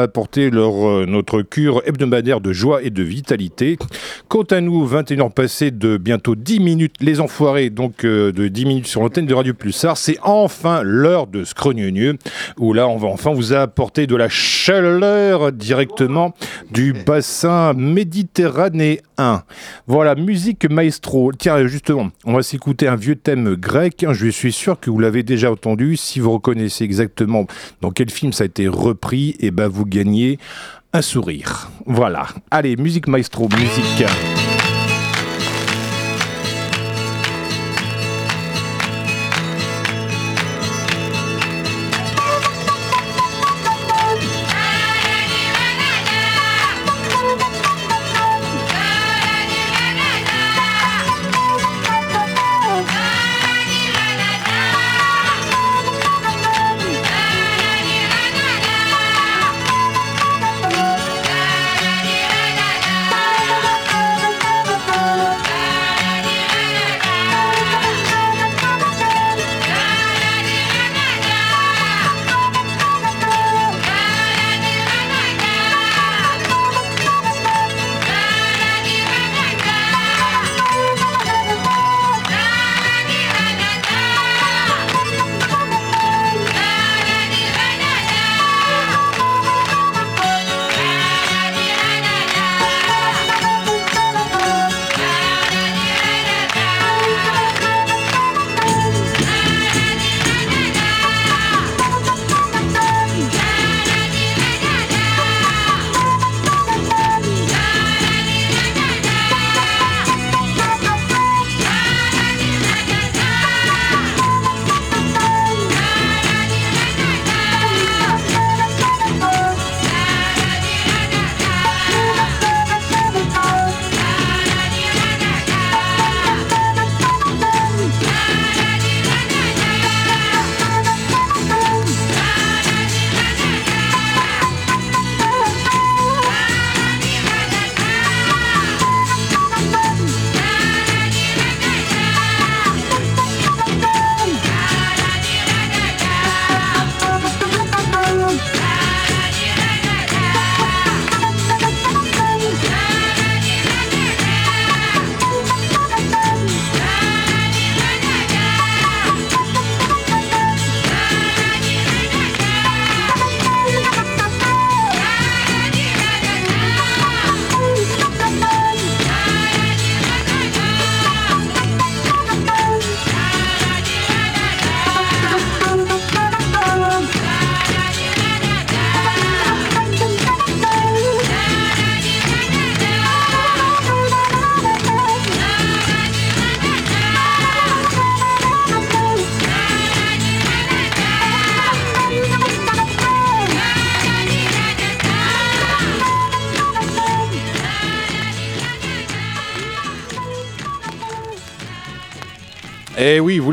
apporter leur, euh, notre cure hebdomadaire de joie et de vitalité. Quant à nous, 21 h passées de bientôt 10 minutes, les enfoirés, donc euh, de 10 minutes sur l'antenne de Radio Pulsar, c'est enfin l'heure de Scrogneux, où là, on va enfin vous apporter de la chaleur directement du bassin méditerranéen. Voilà, musique maestro. Tiens, justement, on va s'écouter un vieux thème grec. Je suis sûr que vous l'avez déjà entendu. Si vous reconnaissez exactement dans quel film ça a été repris, et eh ben vous gagner un sourire. Voilà. Allez, musique maestro, musique.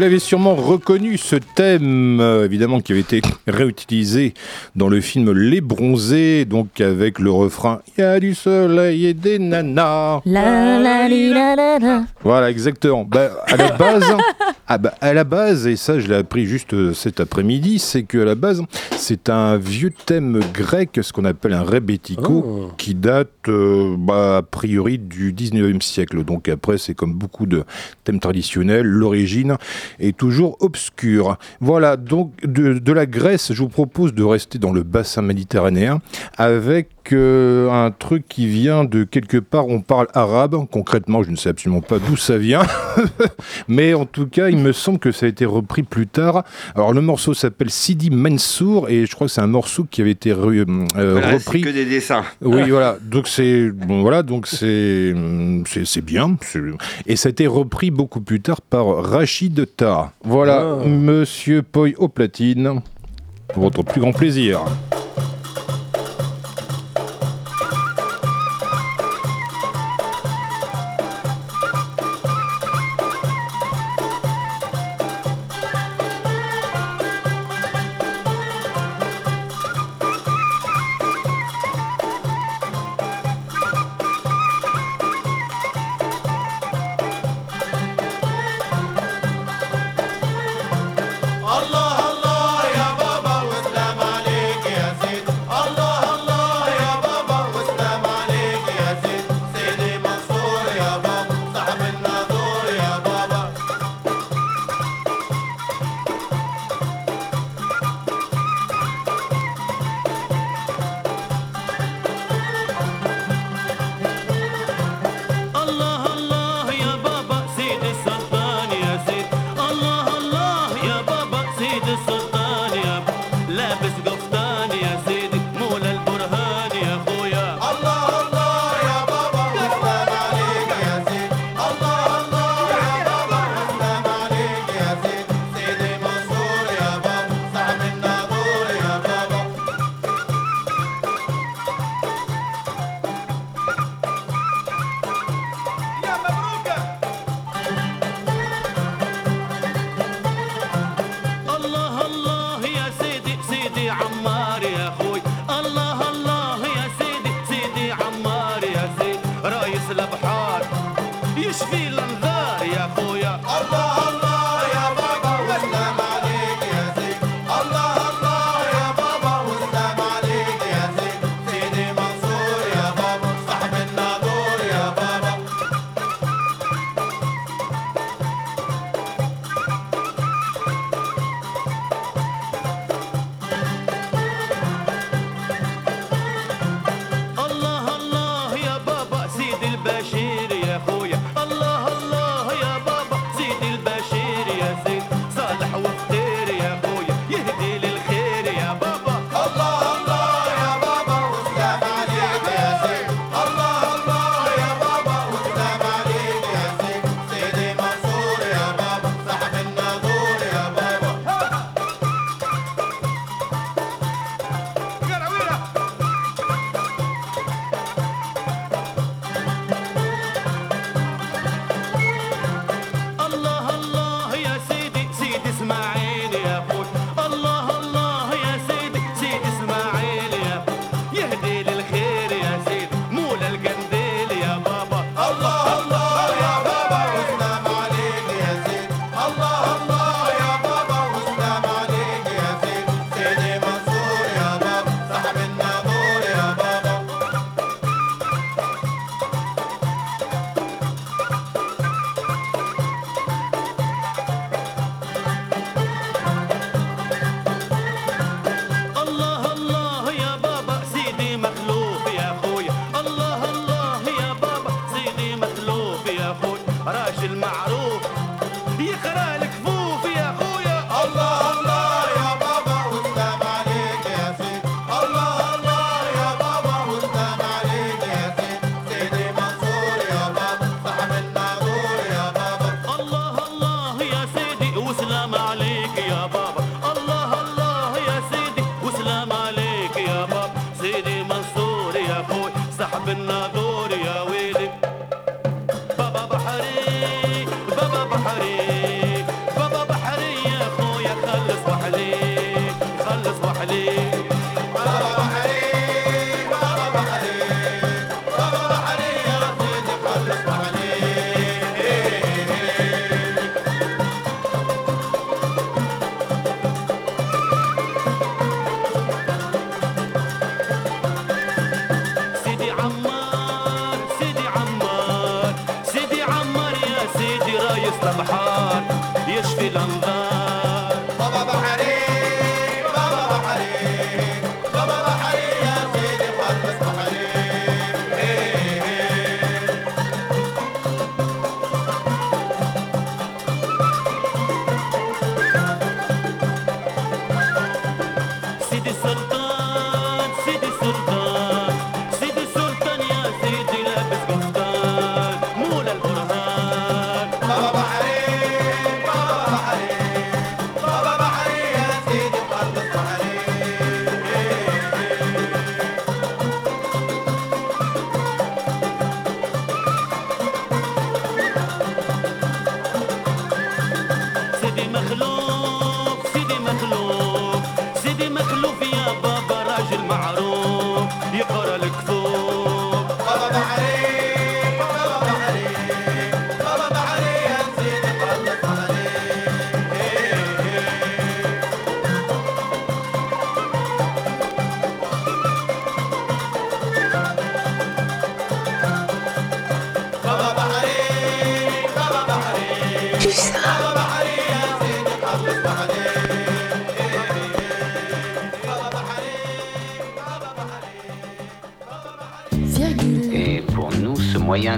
L'avez sûrement reconnu, ce thème, euh, évidemment, qui avait été réutilisé dans le film Les Bronzés, donc avec le refrain Il y a du soleil et des nanas. La, la, la, la, Voilà, exactement. Bah, à la base, ah bah, à la base, et ça je l'ai appris juste euh, cet après-midi, c'est que à la base, c'est un vieux thème grec, ce qu'on appelle un rebetiko, oh. qui date euh, bah, a priori du 19e siècle. Donc après, c'est comme beaucoup de thèmes traditionnels, l'origine est toujours obscure. Voilà, donc de, la Grèce, je vous propose de rester dans le bassin méditerranéen avec euh, un truc qui vient de quelque part, on parle arabe, concrètement je ne sais absolument pas d'où ça vient, mais en tout cas il me semble que ça a été repris plus tard. Alors le morceau s'appelle Sidi Mansour et je crois que c'est un morceau qui avait été euh, repris. que des dessins. Oui voilà, donc c'est bon, voilà donc c'est c'est bien et ça a été repris beaucoup plus tard par Rachid Ta. Voilà, ah. Monsieur Poy au platine, votre plus grand plaisir.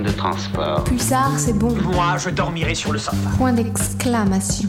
de transport. Pulsar, c'est bon. Moi, je dormirai sur le sofa. Point d'exclamation.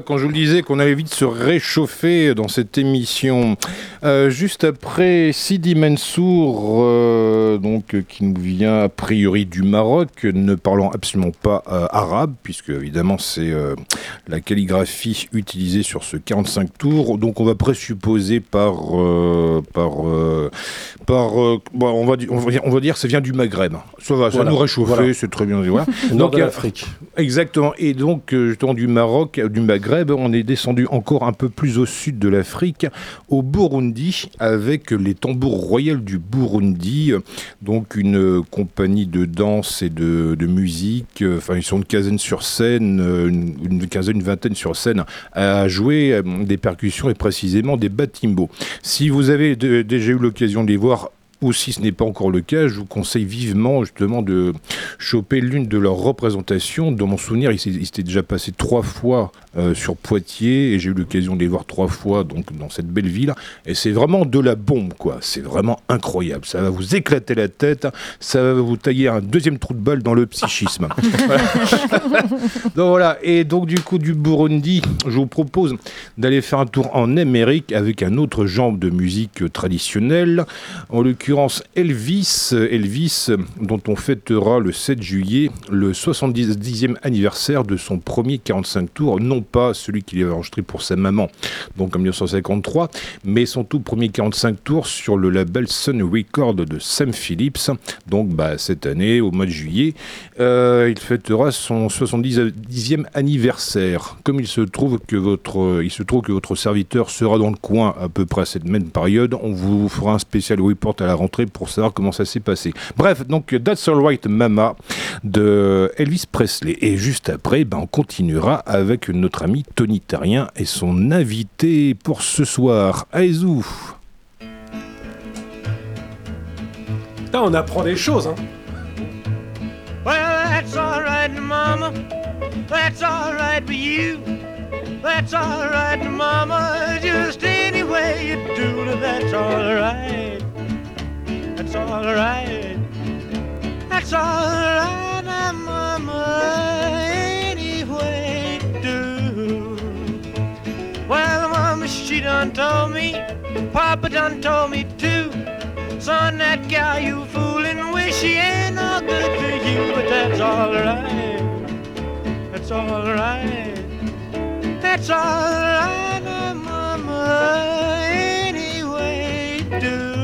Quand je vous disais qu'on allait vite se réchauffer dans cette émission. Euh, juste après Sidi Mansour, euh, donc, euh, qui nous vient a priori du Maroc, ne parlant absolument pas euh, arabe, puisque évidemment c'est euh, la calligraphie utilisée sur ce 45 tours. Donc on va présupposer par. par, par on, va, on, va dire, on va dire que ça vient du Maghreb. Ça va, ça Voilà, nous réchauffer, voilà. c'est très bien. Voilà. Nord Donc, de l'Afrique. Exactement. Et donc, justement, du Maroc, du Maghreb, on est descendu encore un peu plus au sud de l'Afrique, au Burundi, avec les tambours royaux du Burundi. euh, Donc, une compagnie de danse et de, musique. euh, Enfin, ils sont une quinzaine sur scène, euh, une, quinzaine, une vingtaine sur scène, à jouer euh, des percussions et précisément des batimbos. Si vous avez déjà eu l'occasion de les voir, ou si ce n'est pas encore le cas, je vous conseille vivement justement de choper l'une de leurs représentations. Dans mon souvenir, il s'est- il s'était déjà passé trois fois euh, sur Poitiers et j'ai eu l'occasion de les voir trois fois donc dans cette belle ville. Et c'est vraiment de la bombe, quoi. C'est vraiment incroyable. Ça va vous éclater la tête, ça va vous tailler un deuxième trou de balle dans le psychisme. Donc voilà. Et donc du coup du Burundi, je vous propose d'aller faire un tour en Amérique avec un autre genre de musique euh, traditionnelle. En l'occurrence Elvis, Elvis dont on fêtera le 7 juillet le 70e anniversaire de son premier 45 tours, non pas celui qu'il avait enregistré pour sa maman, donc en 1953, mais son tout premier 45 tours sur le label Sun Record de Sam Phillips. Donc bah, cette année, au mois de juillet, euh, il fêtera son 70e anniversaire. Comme il se trouve que votre, il se trouve que votre serviteur sera dans le coin à peu près à cette même période, on vous fera un spécial report à la rentrée pour savoir comment ça s'est passé. Bref, donc That's Alright Mama de Elvis Presley. Et juste après, ben, on continuera avec notre ami Tony Tarien et son invité pour ce soir, Aizou. Putain, on apprend des choses, hein. Well, that's all right, Mama. That's all right with you. That's all right, Mama. Just any way you do that's all right. That's all right. That's all right, now, Mama. Any way you do. Well, Mama, she done told me. Papa done told me too. Son, that gal you fooling with, she ain't no good to you, but that's alright. That's alright. That's alright, now, Mama. Any way you do.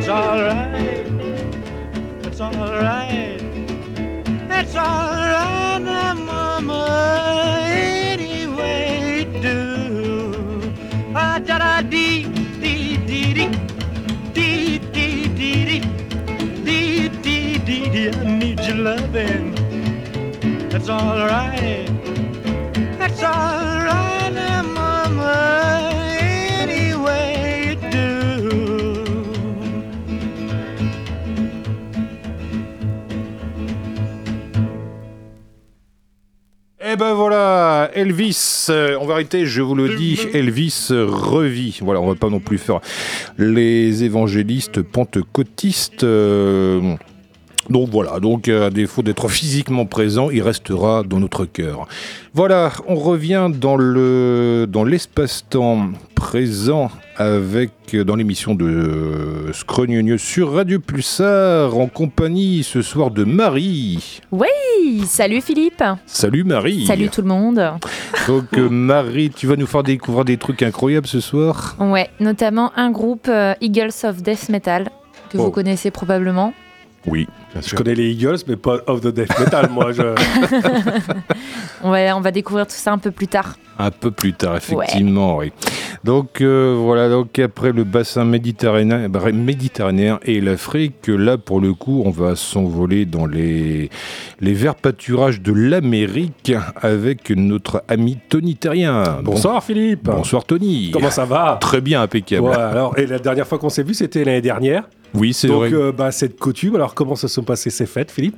That's alright. That's alright. That's alright, now, Mama. Any way you do. Ah, da da dee, dee, dee, dee. Dee, dee, dee, dee. Dee, dee, dee, dee. I need your loving. That's all right. That's Elvis, euh, en vérité, je vous le dis, Elvis revit. Voilà, on va pas non plus faire les évangélistes pentecôtistes. euh, donc voilà, donc euh, à défaut d'être physiquement présent, il restera dans notre cœur. Voilà, on revient dans le dans l'espace-temps présent avec euh, dans l'émission de euh, sur Radio Pulsar en compagnie ce soir de Marie. Oui, salut Philippe. Salut Marie. Salut tout le monde. Donc euh, Marie, tu vas nous faire découvrir des trucs incroyables ce soir? Ouais, notamment un groupe euh, Eagles of Death Metal que Oh. vous connaissez probablement. Oui. Bien Je sûr. connais les Eagles, mais pas of the death metal, moi. Je... On va, on va découvrir tout ça un peu plus tard. Un peu plus tard, effectivement, oui. Donc euh, voilà, donc après le bassin méditerranéen, bah, méditerranéen et l'Afrique, là pour le coup, on va s'envoler dans les, les verts pâturages de l'Amérique avec notre ami Tony Terrien. Bonsoir Philippe. Bon- bonsoir Tony. Comment ça va? Très bien, impeccable. Ouais, alors, et la dernière fois qu'on s'est vu, c'était l'année dernière. Oui, c'est Donc, vrai. euh, bah, cette coutume. Alors, comment se sont passées ces fêtes, Philippe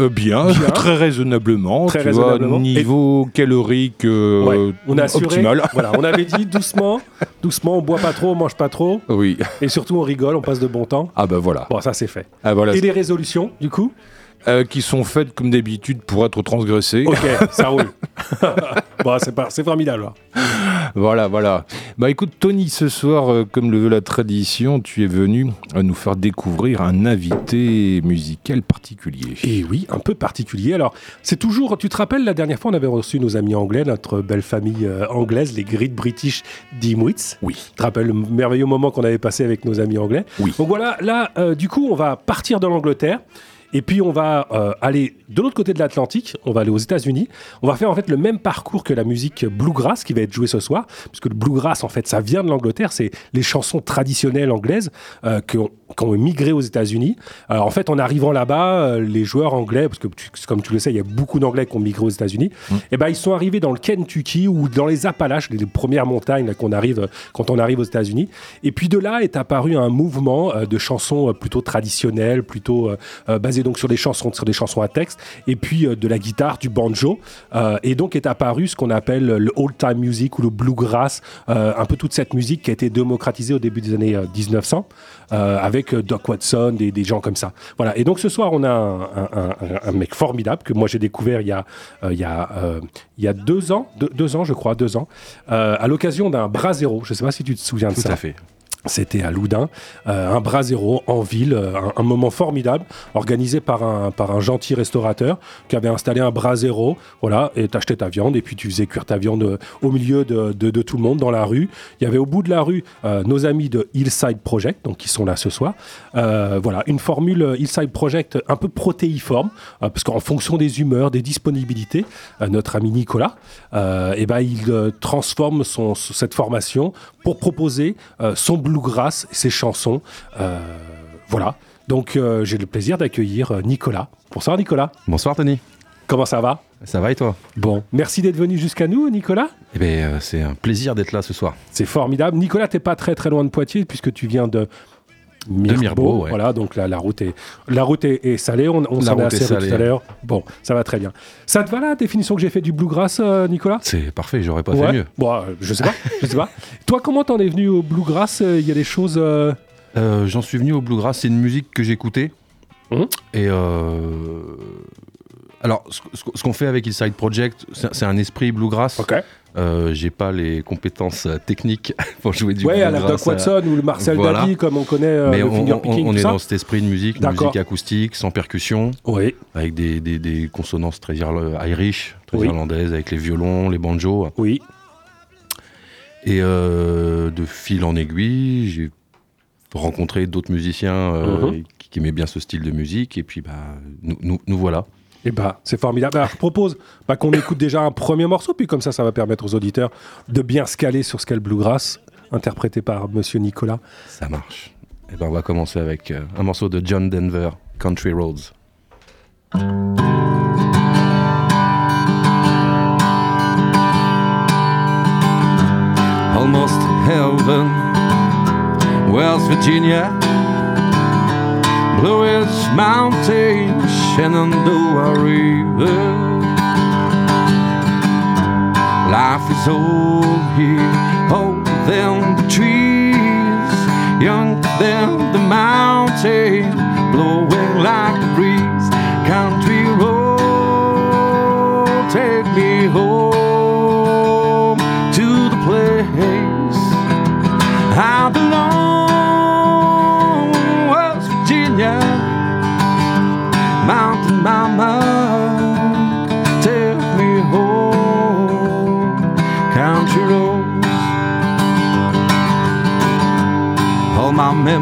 Euh, bien, bien. très raisonnablement. Très tu raisonnablement. Vois, niveau calorique euh, Ouais, On a assuré. optimal. Voilà, on avait dit doucement, doucement, on boit pas trop, on mange pas trop, Oui. et surtout on rigole, on passe de bon temps. Ah bah voilà. Bon, ça c'est fait. Ah, voilà. Et les résolutions, du coup Euh, qui sont faites comme d'habitude pour être transgressées. Ok, ça roule. bon, c'est formidable. là. Voilà, voilà. Bah écoute, Tony, ce soir, euh, comme le veut la tradition, tu es venu à nous faire découvrir un invité musical particulier. Et oui, un peu particulier. Alors, c'est toujours. Tu te rappelles, la dernière fois, on avait reçu nos amis anglais, notre belle famille euh, anglaise, les Great British Dimwits. Oui. Tu te rappelles le merveilleux moment qu'on avait passé avec nos amis anglais? Oui. Donc voilà, là, du coup, on va partir de l'Angleterre. Et puis on va euh, aller de l'autre côté de l'Atlantique, on va aller aux États-Unis. On va faire en fait le même parcours que la musique bluegrass qui va être jouée ce soir, puisque le bluegrass en fait ça vient de l'Angleterre, c'est les chansons traditionnelles anglaises euh, qui, ont, qui ont migré aux États-Unis. Alors en fait en arrivant là-bas, euh, les joueurs anglais, parce que tu- comme tu le sais, il y a beaucoup d'anglais qui ont migré aux États-Unis, et ben ils sont arrivés dans le Kentucky ou dans les Appalaches, les, premières montagnes qu'on arrive euh, quand on arrive aux États-Unis. Et puis de là est apparu un mouvement euh, de chansons euh, plutôt traditionnelles, plutôt euh, euh, basées donc sur des chansons, sur des chansons à texte, et puis euh, de la guitare, du banjo. Euh, et donc est apparu ce qu'on appelle le old time music ou le bluegrass, euh, un peu toute cette musique qui a été démocratisée au début des années euh, 1900 euh, avec Doc Watson, des, des gens comme ça. Voilà. Et donc ce soir, on a un, un- un- un mec formidable que moi j'ai découvert il y a, il y a, il y a deux ans, deux, deux ans je crois, deux ans, à l'occasion d'un brasero. Je ne sais pas si tu te souviens de Tout ça. à fait. C'était à Loudun, euh, un brasero en ville, euh, un, moment formidable, organisé par un, par un gentil restaurateur qui avait installé un brasero, voilà, et t'achetais ta viande, et puis tu faisais cuire ta viande euh, au milieu de, de- de tout le monde dans la rue. Il y avait au bout de la rue euh, nos amis de Hillside Project, donc qui sont là ce soir. Euh, voilà, une formule Hillside Project un peu protéiforme, parce qu'en fonction des humeurs, des disponibilités, notre ami Nicolas, euh, eh ben, il transforme son, cette formation pour proposer euh, son bluegrass, ses chansons. Euh, voilà. Donc euh, j'ai le plaisir d'accueillir Nicolas. Bonsoir Nicolas. Bonsoir Tony. Comment ça va? Ça va et toi? Bon, merci d'être venu jusqu'à nous, Nicolas. Eh bien, euh, c'est un plaisir d'être là ce soir. C'est formidable. Nicolas, t'es pas très très loin de Poitiers puisque tu viens de Mirbeau. Mirbeau, ouais. Voilà, donc la, la route est la route est, est salée. On, on s'en est assez salée. tout à l'heure. Bon, ça va très bien. Ça te va la définition que j'ai fait du bluegrass, euh, Nicolas? C'est parfait, j'aurais pas Ouais. fait mieux. Bon, euh, je sais pas, je sais pas. Toi, comment t'en es venu au bluegrass? Euh, Il y a des choses. J'en suis venu au bluegrass, c'est une musique que j'écoutais. Mhm. Et alors, ce, qu'on fait avec Hillside Project, c'est c'est un esprit bluegrass. Ok. Euh, J'ai pas les compétences euh, techniques pour jouer du Ouais, à la. Doc Watson ou le Marcel voilà. Davy, comme on connaît euh, Mais le on, on- est ça. dans cet esprit de musique, D'accord. musique acoustique, sans percussion, Oui, avec des, des- des consonances très irish, très Oui. irlandaises, avec les violons, les banjos. oui. Et euh, de fil en aiguille, j'ai rencontré d'autres musiciens euh, Mhm. qui, qui aimaient bien ce style de musique. Et puis, bah, nous, nous- nous voilà. Et bah, c'est formidable. Je propose bah, qu'on écoute déjà un premier morceau, puis comme ça, ça va permettre aux auditeurs de bien se caler sur ce qu'est le bluegrass, interprété par Monsieur Nicolas. Ça marche. Et ben, on va commencer avec euh, un morceau de John Denver, Country Roads. Almost heaven, West Virginia, Blue Ridge Mountains, Shenandoah River. Life is old here, old than the trees, young than the mountain, blowing like a breeze. Country road,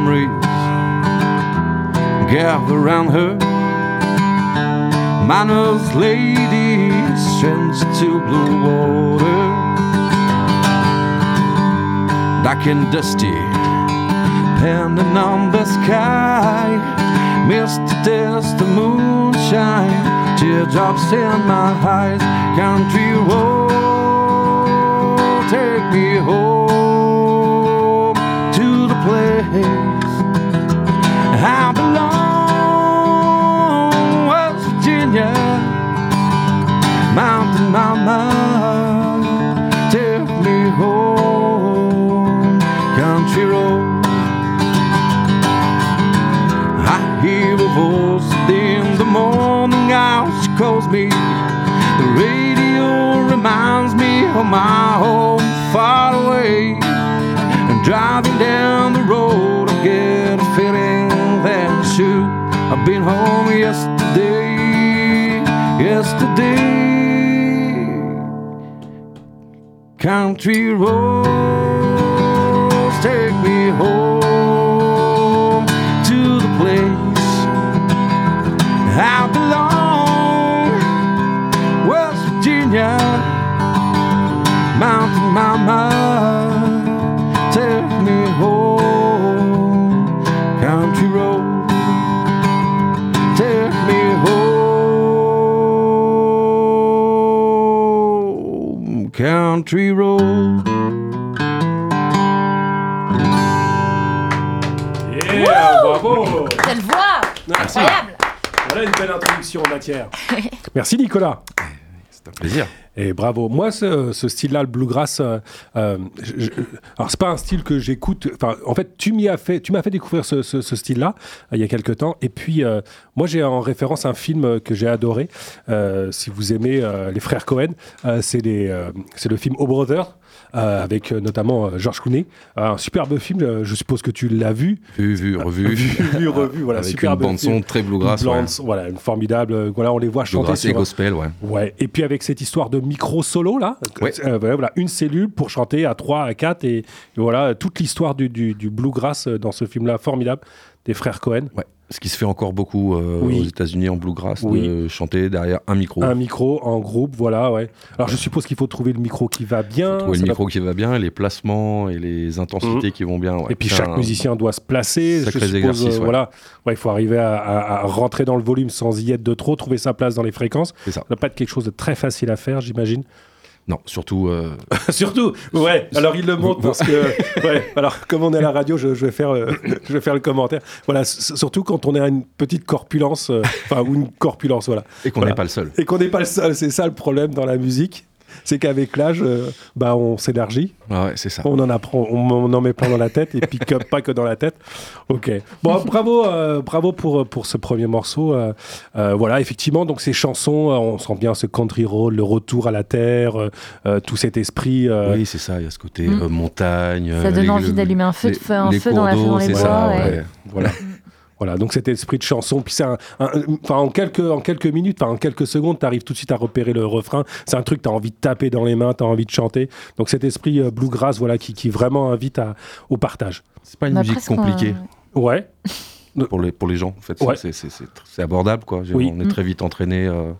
memories gather around her. Manners, lady sends to blue water. Dark and dusty, pending on the sky. Misty dust, the moonshine, teardrops in my eyes. Country road, take me home calls me. The radio reminds me of my home far away. And driving down the road, I get a feeling that shoot. I've been home yesterday, yesterday. Country roads take me home country road. Yeah, bravo Quelle voix Merci. Incroyable Voilà une belle introduction en matière. Merci Nicolas. C'est un plaisir. Et bravo. Moi, ce, style-là, le bluegrass, euh, euh, je- alors c'est pas un style que j'écoute. En fait, tu m'y as fait, tu m'as fait découvrir ce, ce- ce style-là euh, il y a quelques temps. Et puis, euh, moi, j'ai en référence un film que j'ai adoré. Euh, si vous aimez euh, les frères Cohen, c'est le film O Brother. Euh, avec euh, notamment euh, George Clooney, un superbe film. je suppose que tu l'as vu, Vu, vu, revu. vu, vu, revu. Voilà, Avec superbe une bande film. son très bluegrass. Une ouais. voilà, une formidable. Voilà, on les voit chanter Bluegrass et gospel, ouais. Ouais, et puis avec cette histoire de micro solo là, Ouais. voilà, une cellule pour chanter à 3, à 4 et, et voilà toute l'histoire du, du, du bluegrass dans ce film là formidable des frères Cohen. Ouais. Ce qui se fait encore beaucoup euh, Oui. aux États-Unis en bluegrass, Oui. de chanter derrière un micro. Un micro en groupe, voilà, ouais. Alors je suppose qu'il faut trouver le micro qui va bien. Trouver le va- micro qui va bien, les placements et les intensités qui vont bien. ouais. Et puis chaque un- musicien doit se placer. Je sacré suppose, exercice, euh, voilà, ouais, il faut arriver à, à- à rentrer dans le volume sans y être de trop, trouver sa place dans les fréquences. Ça. Ça doit pas être quelque chose de très facile à faire, j'imagine. Non, surtout. euh, Surtout, ouais. Alors il le montre parce que, ouais. Alors comme on est à la radio, je, je vais faire, euh, je vais faire le commentaire. Voilà, surtout quand on est à une petite corpulence, euh, enfin ou une corpulence, voilà. Et qu'on n'est Voilà. pas le seul. Et qu'on n'est pas le seul. C'est ça le problème dans la musique, c'est qu'avec l'âge, euh, bah on s'élargit, Ah ouais, c'est ça. on en apprend, on, on en met plein dans la tête et puis que- pas que dans la tête. Ok. Bon, bravo, euh, bravo pour pour ce premier morceau. euh, euh, voilà, effectivement, donc ces chansons, euh, on sent bien ce country road, le retour à la terre, euh, euh, tout cet esprit. euh, Oui, c'est ça. Il y a ce côté Mm. euh, montagne. Ça euh, donne les- envie d'allumer un feu, de faire un feu dans, la, cours dans les c'est bois. ça, ouais. ouais. Voilà. Voilà, donc cet esprit de chanson, puis c'est un, un- enfin en quelques en quelques minutes, enfin en quelques secondes, tu arrives tout de suite à repérer le refrain. C'est un truc que tu as envie de taper dans les mains, tu as envie de chanter. Donc cet esprit euh, bluegrass, voilà, qui, qui vraiment invite à, au partage. C'est pas une Bah, musique compliquée Ouais, pour les, pour les gens. En fait, Ouais. c'est, c'est, c'est, c'est abordable, quoi. Oui. On est Mm. très vite entraîné. euh,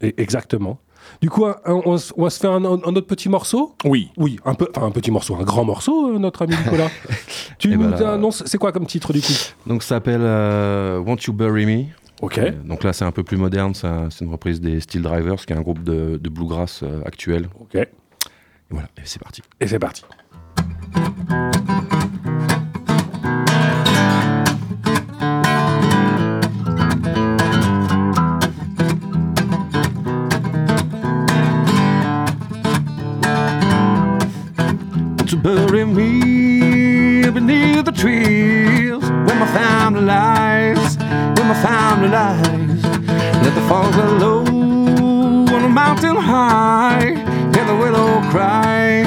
exactement. Du coup, on, va se faire un, un autre petit morceau? Oui. Oui, un peu, enfin un petit morceau, un grand morceau, euh, notre ami Nicolas. tu Eh nous ben annonces, c'est quoi comme titre du coup? Donc ça s'appelle euh, Won't You Bury Me? Ok. Euh, donc là, c'est un peu plus moderne. C'est, un- c'est une reprise des Steel Drivers, qui est un groupe de, de bluegrass euh, actuel. Ok. Et voilà, et c'est parti. Et c'est parti. To bury me beneath the trees where my family lies, where my family lies. Let the fog blow low on the mountain high. Hear the willow cry,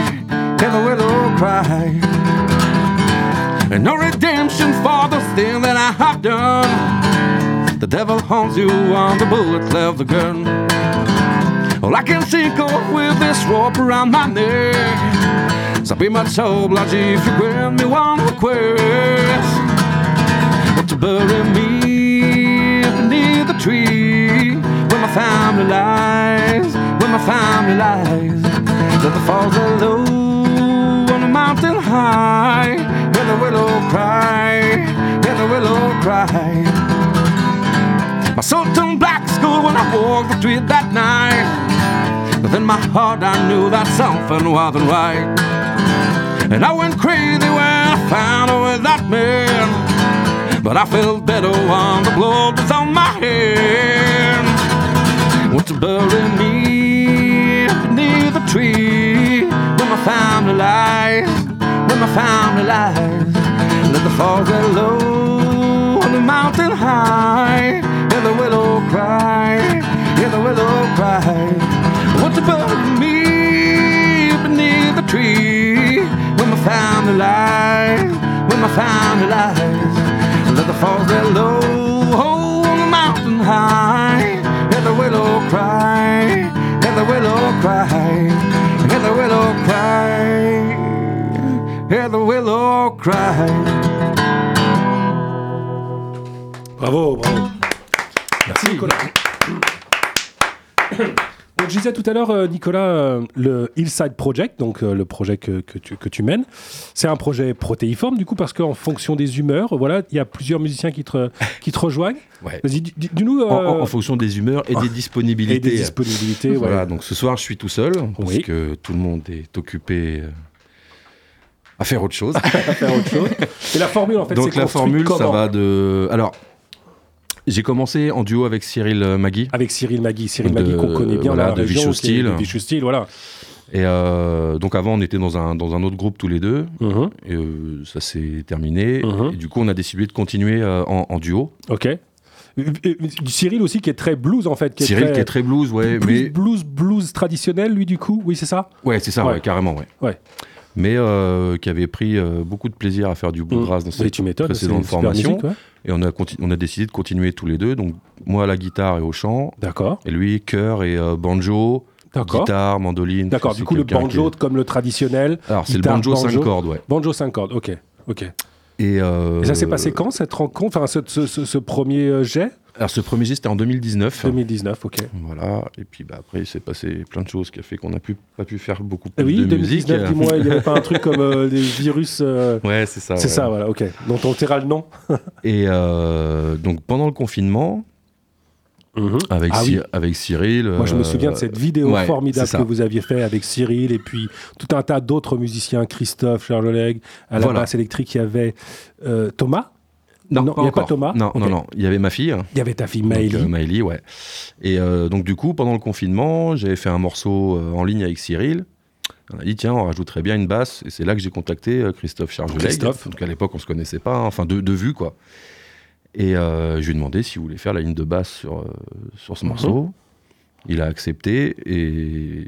hear the willow cry. And no redemption for the thing that I have done. The devil haunts you on the bullet left the gun. All I can think of with this rope around my neck. So be much obliged if you grant me one request. But to bury me beneath the tree where my family lies, where my family lies. Let the falls are low on the mountain high. Hear the willow cry, hear the willow cry. My soul turned black school when I walked the street that night. But in my heart I knew that something wasn't right. And I went crazy when I found out with that man. But I felt better when the blood was on my hands. Want to bury me beneath the tree where my family lies, where my family lies. Let the falls get low on the mountain high. Hear the willow oh, cry, hear the willow oh, cry. Want to bury me beneath the tree where my family lies, where my family lies. Let the falls get low on the mountain high. Hear the willow cry, hear the willow cry, hear the willow cry, hear the willow cry. Bravo, bravo. Merci Nicolas. Donc, je disais tout à l'heure, euh, Nicolas, euh, le Hillside Project, donc euh, le projet que, que tu, que tu mènes, c'est un projet protéiforme, du coup, parce qu'en fonction des humeurs, voilà, il y a plusieurs musiciens qui te, qui te rejoignent. Ouais. Vas-y, dis-nous. euh, En, en- en fonction des humeurs et des et disponibilités. des disponibilités. Voilà, ouais. donc ce soir, je suis tout seul, parce Oui. que tout le monde est occupé à faire autre chose. à faire autre chose. Et la formule, en fait, donc c'est la construite formule, ça va de... Alors, j'ai commencé en duo avec Cyril euh, Magui. Avec Cyril Magui. Cyril Magui qu'on connaît bien voilà, dans la de région. Steel. de Vicious Steel, voilà. Et euh, donc avant, on était dans un, dans un autre groupe tous les deux. Mhm. Et euh, ça s'est terminé. Mhm. Et du coup, on a décidé de continuer euh, en, en duo. Ok. Cyril aussi qui est très blues en fait. Qui Cyril très, qui est très blues, ouais. blues, Mais... blues, blues traditionnel lui du coup. Oui c'est ça? Ouais, c'est ça, Ouais. ouais, carrément, ouais. Ouais. Mais euh, qui avait pris euh, beaucoup de plaisir à faire du bluegrass dans Oui, cette tu m'étonnes. c'est précédente une super formation. musique, ouais. Et on a, conti- on a décidé de continuer tous les deux. Donc, moi à la guitare et au chant. D'accord. Et lui, chœur et euh, banjo, D'accord. guitare, mandoline. D'accord. Du coup le banjo comme le traditionnel. Alors, c'est le banjo 5 banjo. cordes, ouais. Banjo 5 cordes. Ok. Ok. Et, euh, Et ça s'est passé quand cette rencontre Enfin ce, ce- ce- ce premier jet? Alors, ce premier geste, c'était en 2019. 2019. Ok. Voilà. Et puis, bah, après, il s'est passé plein de choses qui a fait qu'on n'a pas pu faire beaucoup Eh plus oui, de musique. 2019. Dis-moi, il n'y avait pas un truc comme euh, des virus. euh, Ouais, c'est ça. C'est ouais. ça, voilà. Ok. Dont on taira le nom. Et euh, donc, pendant le confinement, avec, Ah oui. avec Cyril. Moi, je me souviens de cette vidéo ouais, formidable que vous aviez fait avec Cyril et puis tout un tas d'autres musiciens, Christophe, Charles Oleg, à la Voilà. basse électrique, il y avait euh, Thomas. Non, Non, pas il y a pas encore. Thomas Non, non, non. Il y avait ma fille. Il y avait ta fille Maëlie. euh, Maëlie, ouais. Et euh, donc, du coup, pendant le confinement, j'avais fait un morceau euh, en ligne avec Cyril. On a dit, tiens, on rajouterait bien une basse. Et c'est là que j'ai contacté euh, Christophe Chargeleg. Christophe. Donc, à l'époque, on se connaissait pas, hein, enfin, de, de vue, quoi. Et euh, je lui ai demandé s'il voulait faire la ligne de basse sur, euh, sur ce Mhm. morceau. Il a accepté et,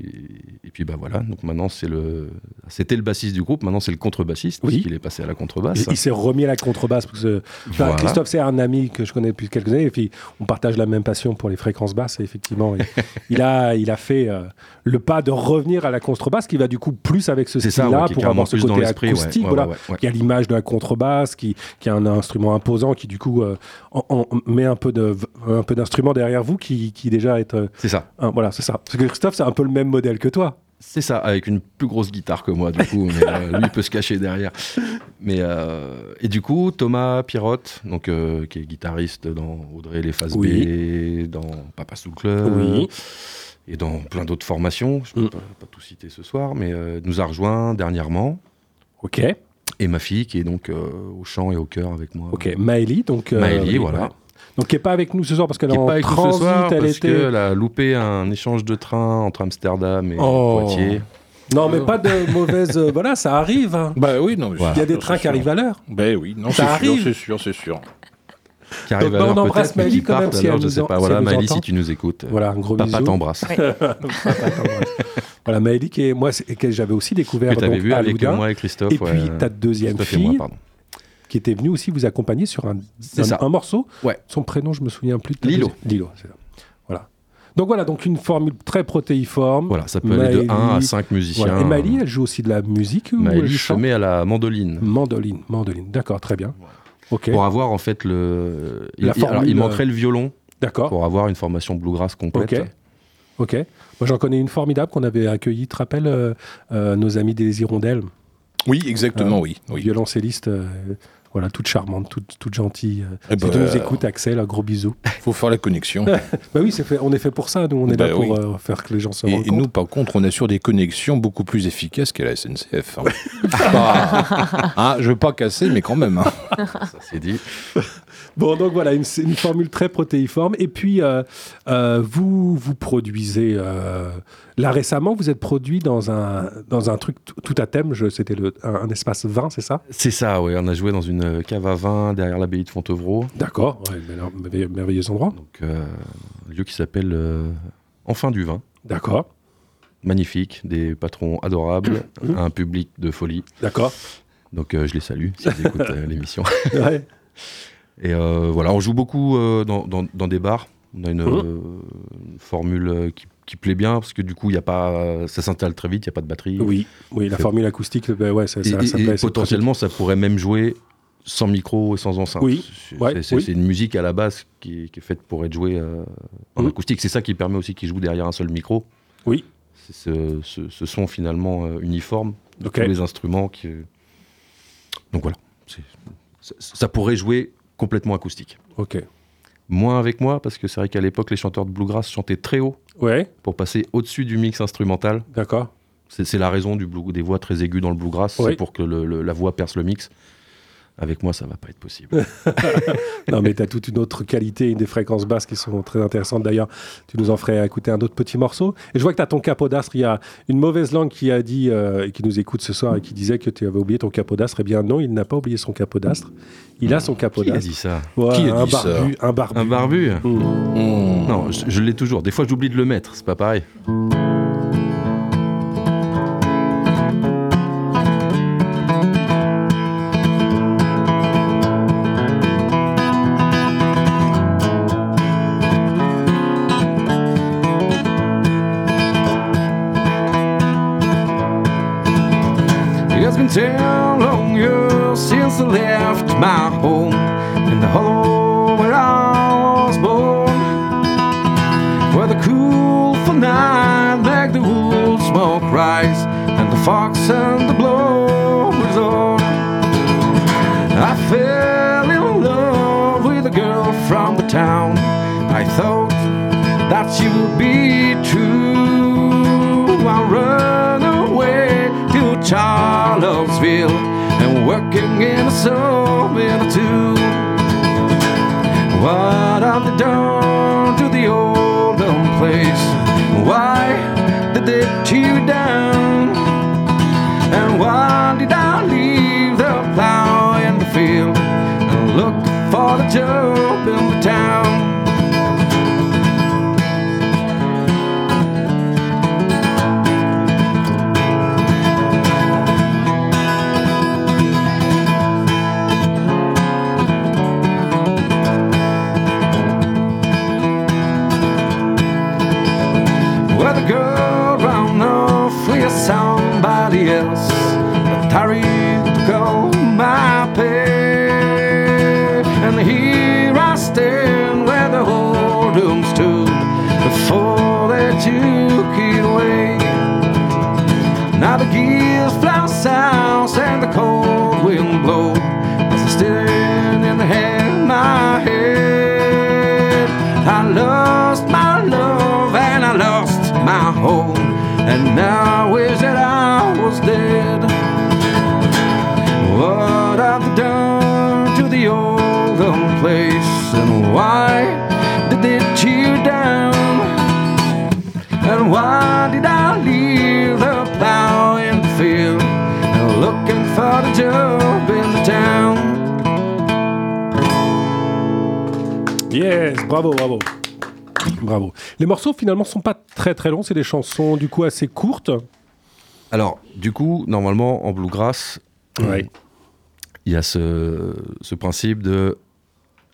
et puis bah voilà. Donc maintenant c'est le, c'était le bassiste du groupe. Maintenant c'est le contrebassiste Oui. puisqu'il est passé à la contrebasse. Il, il s'est remis à la contrebasse. Parce que, enfin. Christophe, c'est un ami que je connais depuis quelques années. Et puis, on partage la même passion pour les fréquences basses. Et effectivement, il, il a, il a fait euh, le pas de revenir à la contrebasse qui va du coup plus avec ce ouais, qui est pour avoir ce côté acoustique. Ouais, voilà, ouais, qui a l'image de la contrebasse, qui, qui a un instrument imposant, qui du coup euh, en- en- met un peu de, un peu d'instrument derrière vous, qui, qui déjà est. euh, C'est ça. Un- voilà, c'est ça. Parce que Christophe, c'est un peu le même modèle que toi. C'est ça, avec une plus grosse guitare que moi, du coup, mais euh, lui il peut se cacher derrière. Mais euh, et du coup, Thomas Pirotte, donc euh, qui est guitariste dans Audrey les Phases B, dans Papa Soul Club, Oui. et dans plein d'autres formations. Je peux Mm. pas, pas tout citer ce soir, mais nous a rejoint dernièrement. Ok. Et ma fille qui est donc au chant et au chœur avec moi. Ok. Maëlie, donc. Maëlie, oui, voilà. Donc, qui n'est pas avec nous ce soir parce qu'elle est en pas avec nous ce transit. soir elle parce était. qu'elle a loupé un échange de train entre Amsterdam et Oh. Poitiers. Non, mais pas de mauvaise. euh, voilà, ça arrive. hein. Bah oui, non. Voilà. Il y a des trains qui arrivent à l'heure. Ben oui, non, Ça c'est sûr, arrive. c'est sûr, c'est sûr. Qui arrive Donc, à bah, l'heure on embrasse qui quand même, si elle je nous sais en- pas. si Voilà, elle nous Maëlie, entend. si tu nous écoutes. Voilà, un gros Papa t'embrasse. voilà, Maëlie, qui est, moi, que j'avais aussi découvert Que tu avais donc, vu avec Loudun, moi et Christophe. Et puis, ouais. ta deuxième Christophe et moi, fille, pardon. Qui était venue aussi vous accompagner sur un, C'est un, ça. un morceau. Ouais. Son prénom, je me souviens plus. de Lilo. deuxième- Lilo, c'est ça. Voilà. Donc voilà, donc une formule très protéiforme. Voilà, ça peut aller de Maëlie, 1 à 5 musiciens. Voilà. Et Maëlie, elle joue aussi de la musique ou elle Maëlie se met à la mandoline. Mandoline, mandoline. D'accord, très bien. Ok. Pour avoir en fait le. Il, La il- alors, il formule, manquerait le violon. D'accord. pour avoir une formation bluegrass complète. Ok. Ok. Moi, j'en connais une formidable qu'on avait accueillie, tu te rappelles, euh, euh, nos amis des Hirondelles Oui, exactement, Euh, oui. oui. Violoncelliste, euh, voilà, toute charmante, toute, toute gentille. euh. Eh si tu nous euh, écoutes, Axel, un gros bisou. faut faire la connexion. bah oui, c'est fait, on est fait pour ça, nous, on est Bah là pour oui. euh, faire que les gens se Et, et nous, par contre, on assure des connexions beaucoup plus efficaces qu'à la SNCF. hein. Pas- hein, je veux pas casser, mais quand même. hein. Ça c'est dit. Bon, donc voilà, une, formule très protéiforme. Et puis, euh, euh, vous, vous produisez. euh, là, récemment, vous êtes produit dans un, dans un truc tout à thème. C'était un, un espace 20, c'est ça? C'est ça, ouais. On a joué dans une cave à vin derrière l'abbaye de Fontevraud. D'accord. Ouais, merveille- merveilleux, endroit. Donc, un lieu qui s'appelle Enfin du vin. D'accord. Magnifique, des patrons adorables, un public de folie. D'accord. Donc je les salue s'ils écoutent euh, l'émission. Ouais. Et euh, voilà, on joue beaucoup euh, dans, dans- dans des bars. On a une, Mhm. euh, une formule qui, qui plaît bien parce que du coup, il y a pas, ça s'installe très vite, il n'y a pas de batterie. Oui, oui, la formule acoustique, ben ouais, ça, Et, ça, et- ça et plaît, potentiellement, ça pourrait même jouer sans micro et sans enceinte. Oui, C'est ouais, oui. une musique à la base qui, est- qui est faite pour être jouée euh, en Mhm. acoustique. C'est ça qui permet aussi qu'il joue derrière un seul micro. Oui. C'est ce, ce- ce son finalement euh, uniforme de tous les instruments. Qui... Donc voilà, ça pourrait jouer complètement acoustique. Ok. Moins avec moi, parce que c'est vrai qu'à l'époque, les chanteurs de bluegrass chantaient très haut Ouais, pour passer au-dessus du mix instrumental. d'accord. C'est la raison du blue- des voix très aiguës dans le bluegrass, c'est pour que le- le- la voix perce le mix. Avec moi, ça va pas être possible. Non, mais tu as toute une autre qualité, une des fréquences basses qui sont très intéressantes. D'ailleurs, tu nous en ferais écouter un autre petit morceau. Et je vois que tu as ton capodastre. Il y a une mauvaise langue qui a dit, euh, et qui nous écoute ce soir, et qui disait que tu avais oublié ton capodastre. Eh bien, non, il n'a pas oublié son capodastre. Il a son Qui a capodastre. dit ça? Ouais, Qui a un dit ça? barbu, un barbu. Un barbu? Mmh. Mmh. Non, je, je l'ai toujours. Des fois, j'oublie de le mettre, c'est pas pareil. Ten long years since I left my home in the hollow where I was born. Where the cool for night make the wood smoke rise and the fox and the blow is on. I fell in love with a girl from the town. I thought that she would be true. Charlottesville and working in a sawmill too. What have they done to the old home place? Why did they tear it down? And why did I leave the plow in the field and look for the job in the town? Looking for the job in the town? Yes, bravo, bravo. Bravo. Les morceaux finalement sont pas très très longs, c'est des chansons du coup assez courtes. Alors, du coup, normalement, en bluegrass, Ouais. il y a ce, ce principe de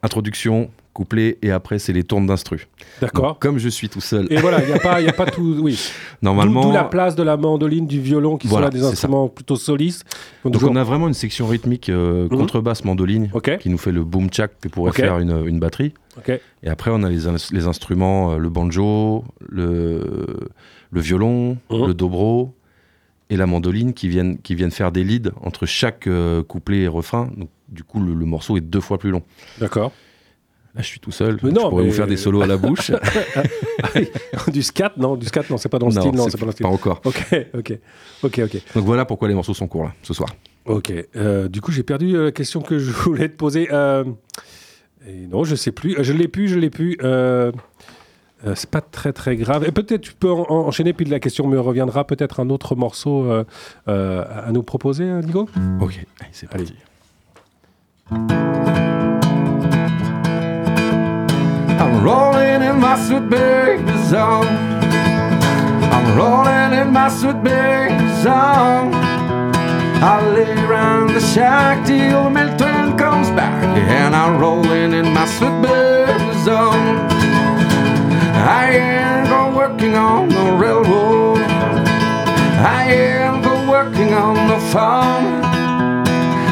introduction, couplet et après c'est les tournes d'instru. D'accord. Comme je suis tout seul, Et voilà, il n'y a, pas- il y a pas tout. Oui. normalement. D'où la place de la mandoline, du violon, qui Voilà, sont là des ça. instruments plutôt solistes. Donc, on a vraiment une section rythmique euh, Mhm. contrebasse mandoline qui nous fait le boom chak que pourrait faire une, une batterie. Et après on a les, ins- les instruments, euh, le banjo, le, le violon, Mhm. le dobro et la mandoline qui viennent, qui viennent faire des leads entre chaque euh, couplet et refrain. Donc, du coup le, le morceau est deux fois plus long. D'accord. Là je suis tout seul, Mais je non, pourrais mais- vous faire des solos à la bouche. du scat, non, du scat, non, c'est pas dans le non, style, non, c'est pas dans le style. pas encore. Ok, ok, ok, ok. Donc voilà pourquoi les morceaux sont courts là, ce soir. Ok. Euh, du coup, j'ai perdu euh, la question que je voulais te poser. Euh, et non, je sais plus. Je l'ai plus, je l'ai plus. Euh, euh, c'est pas très très grave. Et peut-être tu peux en- en- enchaîner, puis la question me reviendra. Peut-être un autre morceau euh, euh, à nous proposer, Nico? Ok, allez, c'est Allez. parti. I'm my sweet baby zone. I'm rolling in my sweet baby zone. I lay around the shack till the Milton comes back, and I'm rolling in my sweet baby zone. I ain't go working on the railroad. I ain't go working on the farm.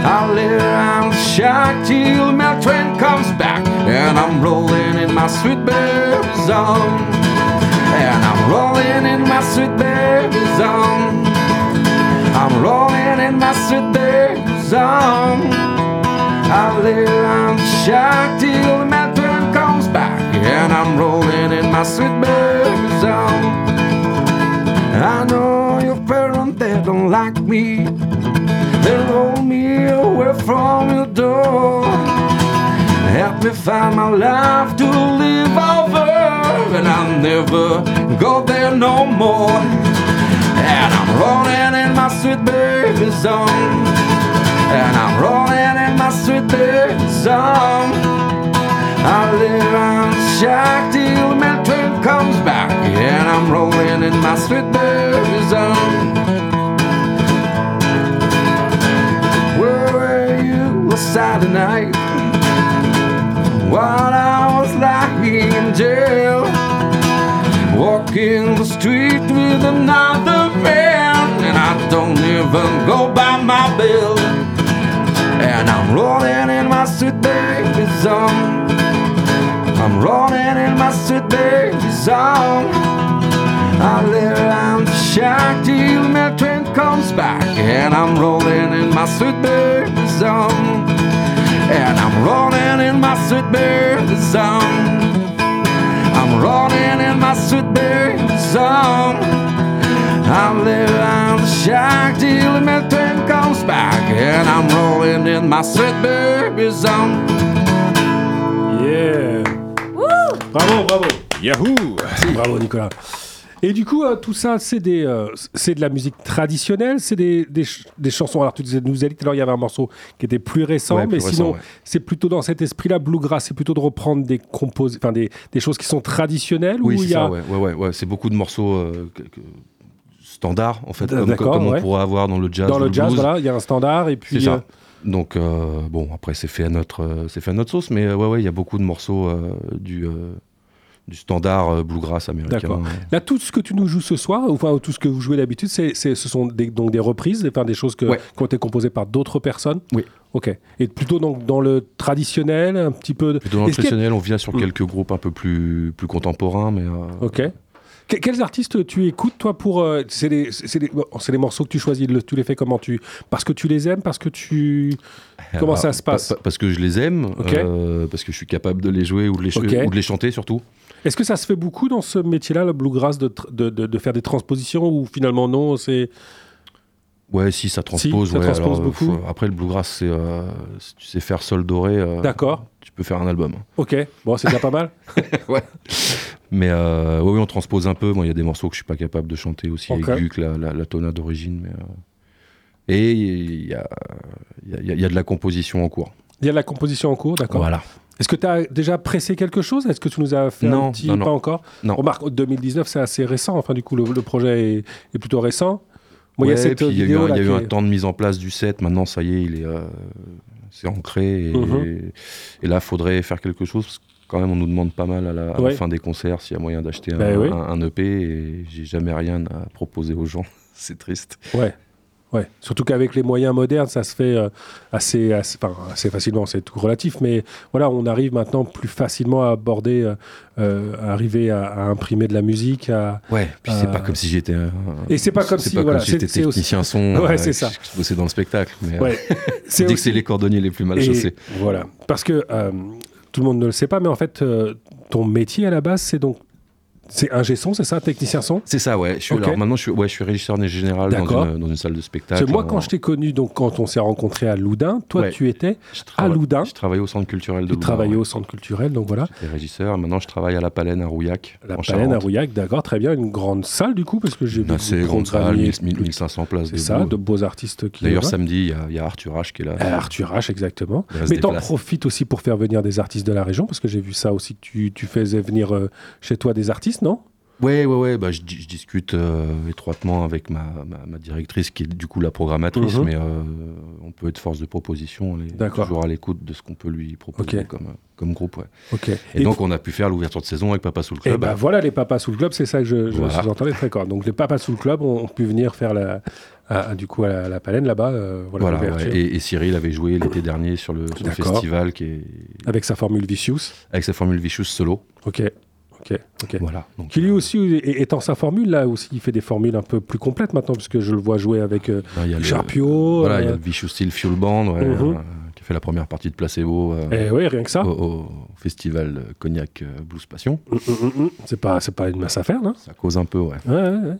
I lay around shack till my train comes back, and I'm rolling in my sweet baby zone. And I'm rolling in my sweet baby zone. I'm rolling in my sweet baby zone. I lay around shack till my train comes back, and I'm rolling in my sweet baby zone. I know they don't like me. They roll me away from your door. Help me find my life to live over, and I'll never go there no more. And I'm rolling in my sweet baby zone. And I'm rolling in my sweet baby zone. I live on my train comes back. And I'm rolling in my sweet baby zone. Where were you Saturday night? While I was lying in jail, walking the street with another man, and I don't even go by my bill. And I'm rolling in my sweet baby zone. Rolling in my baby zone. I live around the shack till my train comes back, and I'm rolling in my sweet baby zone. And I'm rolling in my sweet baby zone. I'm rolling in my sweet baby zone. I live around the shack till my train comes back, and I'm rolling in my sweet baby zone. Bravo, bravo Yahoo Bravo Nicolas. Et du coup, euh, tout ça, c'est des, euh, c'est de la musique traditionnelle, c'est des, des, ch- des chansons. Alors, tu disais- nous tout à l'heure, il y avait un morceau qui était plus récent, Ouais, mais récent, sinon, ouais. c'est plutôt dans cet esprit-là, bluegrass, c'est plutôt de reprendre des compos, enfin des, des choses qui sont traditionnelles Oui, ou c'est a ça, ouais, ouais, ouais, ouais. C'est beaucoup de morceaux euh, que- que- standards, en fait, comme, on ouais. pourrait avoir dans le jazz. dans le jazz, blues. voilà, il y a un standard et puis C'est ça. Donc, euh, bon, après, c'est fait, à notre, euh, c'est fait à notre sauce, mais euh, ouais, ouais, il y a beaucoup de morceaux euh, du, du standard bluegrass américain. D'accord. Là, tout ce que tu nous joues ce soir, enfin tout ce que vous jouez d'habitude, c'est, ce sont des, donc des reprises, enfin, des choses que, Ouais. qui ont été composées par d'autres personnes. Oui. Ok. Et plutôt donc dans le traditionnel, un petit peu. De... Plutôt dans le a- traditionnel, on vient sur Mm. quelques groupes un peu plus, plus contemporains, mais. Ok. Que- quels artistes tu écoutes toi pour euh, c'est bon, c'est des morceaux que tu choisis le- tu les fais comment tu parce que tu les aimes parce que tu comment alors, ça se pa- passe? pa- Parce que je les aime, euh, parce que je suis capable de les jouer ou de les, ou de les chanter surtout. est-ce que ça se fait beaucoup dans ce métier-là le bluegrass de, de, de, de faire des transpositions ou finalement non c'est Ouais, si, ça transpose. ça ouais, transpose alors, beaucoup. faut- après, le bluegrass, c'est, euh, si tu sais faire sol doré, euh, d'accord tu peux faire un album. ok bon c'est déjà pas mal Mais euh, oui, on transpose un peu. Bon, il y a des morceaux que je suis pas capable de chanter aussi Ok. aigus que la, la, la tonade d'origine. Mais, euh, Et il y a, il y, a, il y a de la composition en cours. il y a de la composition en cours d'accord Voilà. est-ce que tu as déjà pressé quelque chose? Est-ce que tu nous as fait un Non, petit non, non. pas encore? Non. remarque 2019 c'est assez récent enfin du coup le, le projet est, est plutôt récent Bon, il y a Ouais, il y a eu, un, y a eu un temps de mise en place du set. Maintenant, ça y est, il est, euh, c'est ancré. Et, Mhm. et là, il faudrait faire quelque chose. Quand même, on nous demande pas mal à la, à la Ouais. fin des concerts s'il y a moyen d'acheter un, Bah un- un EP et j'ai jamais rien à proposer aux gens. C'est triste. Ouais. Ouais. Surtout qu'avec les moyens modernes, ça se fait euh, assez, assez, enfin, assez facilement, c'est tout relatif, mais voilà, on arrive maintenant plus facilement à aborder, euh, euh, à arriver à, à imprimer de la musique. À... Ouais, puis c'est pas comme si j'étais un- Et c'est pas comme si, pas voilà, comme si j'étais aussi- technicien son. Ouais, c'est ça. Je, bossais dans le spectacle. Mais, Ouais. on dit que c'est les cordonniers les plus mal chaussés. Voilà, parce que tout le monde ne le sait pas, mais en fait, euh, ton métier à la base, c'est donc c'est ingé son, c'est ça, technicien son? C'est ça, ouais. Je suis, Ok. alors maintenant, je suis, ouais, je suis régisseur général dans une, dans une salle de spectacle. Moi, quand je t'ai connu, donc quand on s'est rencontré à Loudun, toi, Ouais. tu étais à Loudun, Je travaillais au centre culturel de tu Loudun, travaillais ouais. au centre culturel, donc voilà. J'étais régisseur. Maintenant, je travaille à la Palenne à Rouillac. La en Palenne à. Rouillac, d'accord, très bien, une grande salle du coup, parce que j'ai vu assez grande salle, programmiez 1000 1500 places. C'est ça, de beaux artistes qui. D'ailleurs, samedi, il y a- il y, a Arthur H qui est là. Euh, Arthur H, exactement. Mais t'en profites aussi pour faire venir des artistes de la région, parce que j'ai vu ça aussi, que tu, tu faisais venir euh, chez toi des artistes, non? Ouais, ouais, ouais. Bah, je, di- je discute euh, étroitement avec ma, ma, ma directrice, qui est du coup la programmatrice, Mhm. mais euh, on peut être force de proposition. Elle est toujours à l'écoute de ce qu'on peut lui proposer comme, comme groupe. Ouais. Ok. Et, donc, on a pu faire l'ouverture de saison avec Papa sous le Et club. ben voilà, les papas sous le club, c'est ça que je, je Voilà. sous-entendais. Donc les papas sous le club ont, pu venir faire la, à- à- du coup à la, la palène là-bas, euh, voilà, Voilà, l'ouverture. ouais. et, et Cyril avait joué l'été dernier sur le, sur le festival qui est avec sa formule Vicious. avec sa formule Vicious solo. Ok, ok, ok. Voilà. Donc, Qui lui aussi est, en sa formule là aussi, il fait des formules un peu plus complètes maintenant, puisque je le vois jouer avec euh, là, il y a le- Charpio. Voilà, il y a euh, le Vicious Steel Fuel Band ouais, Mhm. euh, qui fait la première partie de Placebo euh, eh oui, rien que ça. au, au festival Cognac euh, Blues Passion. Mm, mm, mm, mm. C'est pas, c'est pas une masse à faire, là. Ça cause un peu, ouais, ouais.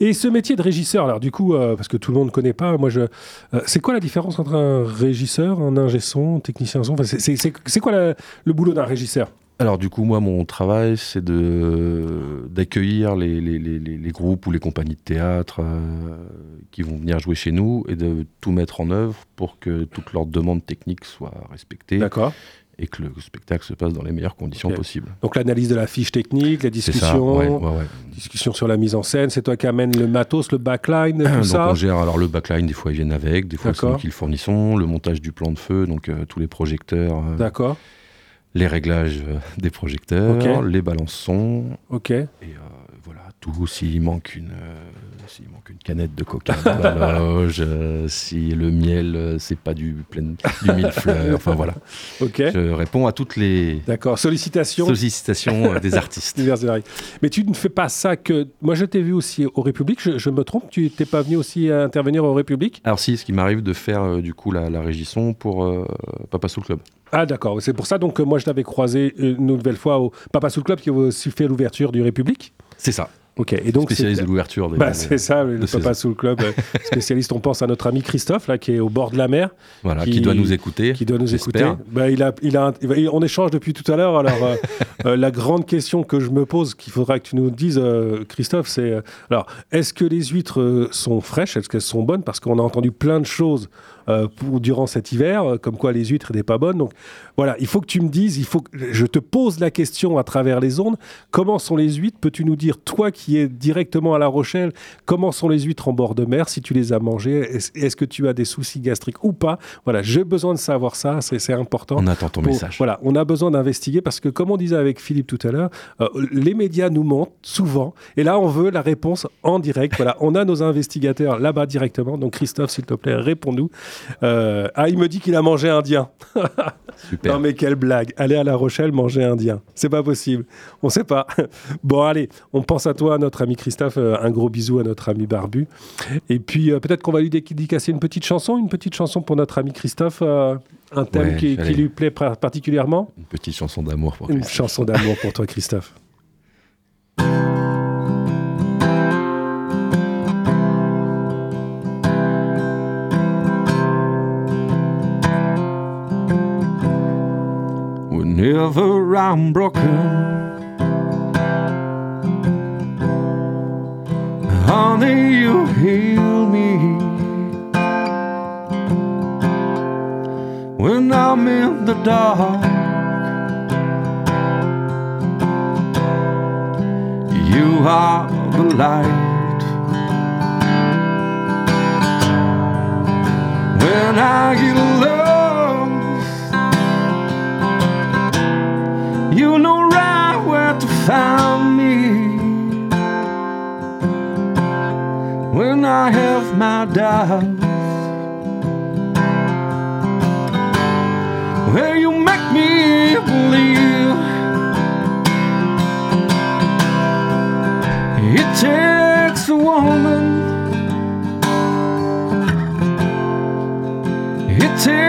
Et ce métier de régisseur, alors du coup, euh, parce que tout le monde ne connaît pas, moi je, euh, c'est quoi la différence entre un régisseur, un ingé son, technicien son? Enfin, c'est- quoi la- le boulot d'un régisseur? Alors du coup, moi, mon travail, c'est de d'accueillir les, les, les, les- les groupes ou les compagnies de théâtre euh, qui vont venir jouer chez nous et de tout mettre en œuvre pour que toutes leurs demandes techniques soient respectées D'accord. Et que le spectacle se passe dans les meilleures conditions possibles. Donc l'analyse de la fiche technique, ça, discussions, ouais, ouais, ouais. discussions sur la mise en scène, c'est toi qui amène le matos, le backline, tout Donc ça on gère alors le backline, des fois ils viennent avec, des fois c'est nous qui le fournissons, le montage du plan de feu, donc euh, tous les projecteurs, euh, D'accord, les réglages euh, des projecteurs, les balances son, ok. Et voilà, tout, s'il manque une, s'il manque une canette de coca dans la loge, euh, si le miel, euh, c'est pas du, plein, du millefleur, enfin voilà. Ok. Je réponds à toutes les D'accord, sollicitation. sollicitations euh, des artistes. Et. Mais tu ne fais pas ça que. Moi, je t'ai vu aussi au République. Je, je me trompe Tu n'es pas venu aussi à intervenir au République? Alors si, ce qui m'arrive de faire euh, du coup la, la régisson pour Papa sous le club. Ah, d'accord. C'est pour ça donc que moi, je t'avais croisé une nouvelle fois au Papa sous le club qui a aussi fait l'ouverture du République? C'est ça. Ok. Et donc, Spécialiste de l'ouverture. Bah, c'est ça, le Papa saison. sous le club, euh, spécialiste. On pense à notre ami Christophe, là, qui est au bord de la mer, Voilà, qui- qui, doit nous écouter. qui doit nous écouter. Bah, il a, il a, un- on échange depuis tout à l'heure. Alors, euh, euh, la grande question que je me pose, qu'il faudra que tu nous dises, euh, Christophe, c'est alors, est-ce que les huîtres sont fraîches? Est-ce qu'elles sont bonnes? Parce qu'on a entendu plein de choses euh, pour, durant cet hiver, euh, comme quoi les huîtres n'étaient pas bonnes. Donc, voilà, il faut que tu me dises, il faut que je te pose la question à travers les ondes. Comment sont les huîtres? Peux-tu nous dire, toi qui es directement à La Rochelle, comment sont les huîtres en bord de mer Si tu les as mangées, est-ce que tu as des soucis gastriques ou pas? Voilà, j'ai besoin de savoir ça, c'est c'est important. On attend ton Pour- message. Voilà, on a besoin d'investiguer parce que, comme on disait avec Philippe tout à l'heure, euh, les médias nous mentent souvent. Et là, on veut la réponse en direct. Voilà, on a nos investigateurs là-bas directement. Donc, Christophe, s'il te plaît, réponds-nous. Euh, ah, il me dit qu'il a mangé indien. Super. Non, mais quelle blague. Aller à La Rochelle manger indien. C'est pas possible. On sait pas. Bon, allez, on pense à toi, à notre ami Christophe. Euh, Un gros bisou à notre ami Barbu. Et puis, euh, peut-être qu'on va lui dédicacer une petite chanson, une petite chanson pour notre ami Christophe. un thème Ouais, qui, qui lui plaît particulièrement. Une petite chanson d'amour pour Une Christophe. chanson d'amour pour toi, Christophe. Whenever I'm broken, honey, you heal me. When I'm in the dark, you are the light. When I get lost, find me when I have my doubts. Where you make me believe it takes a woman. It takes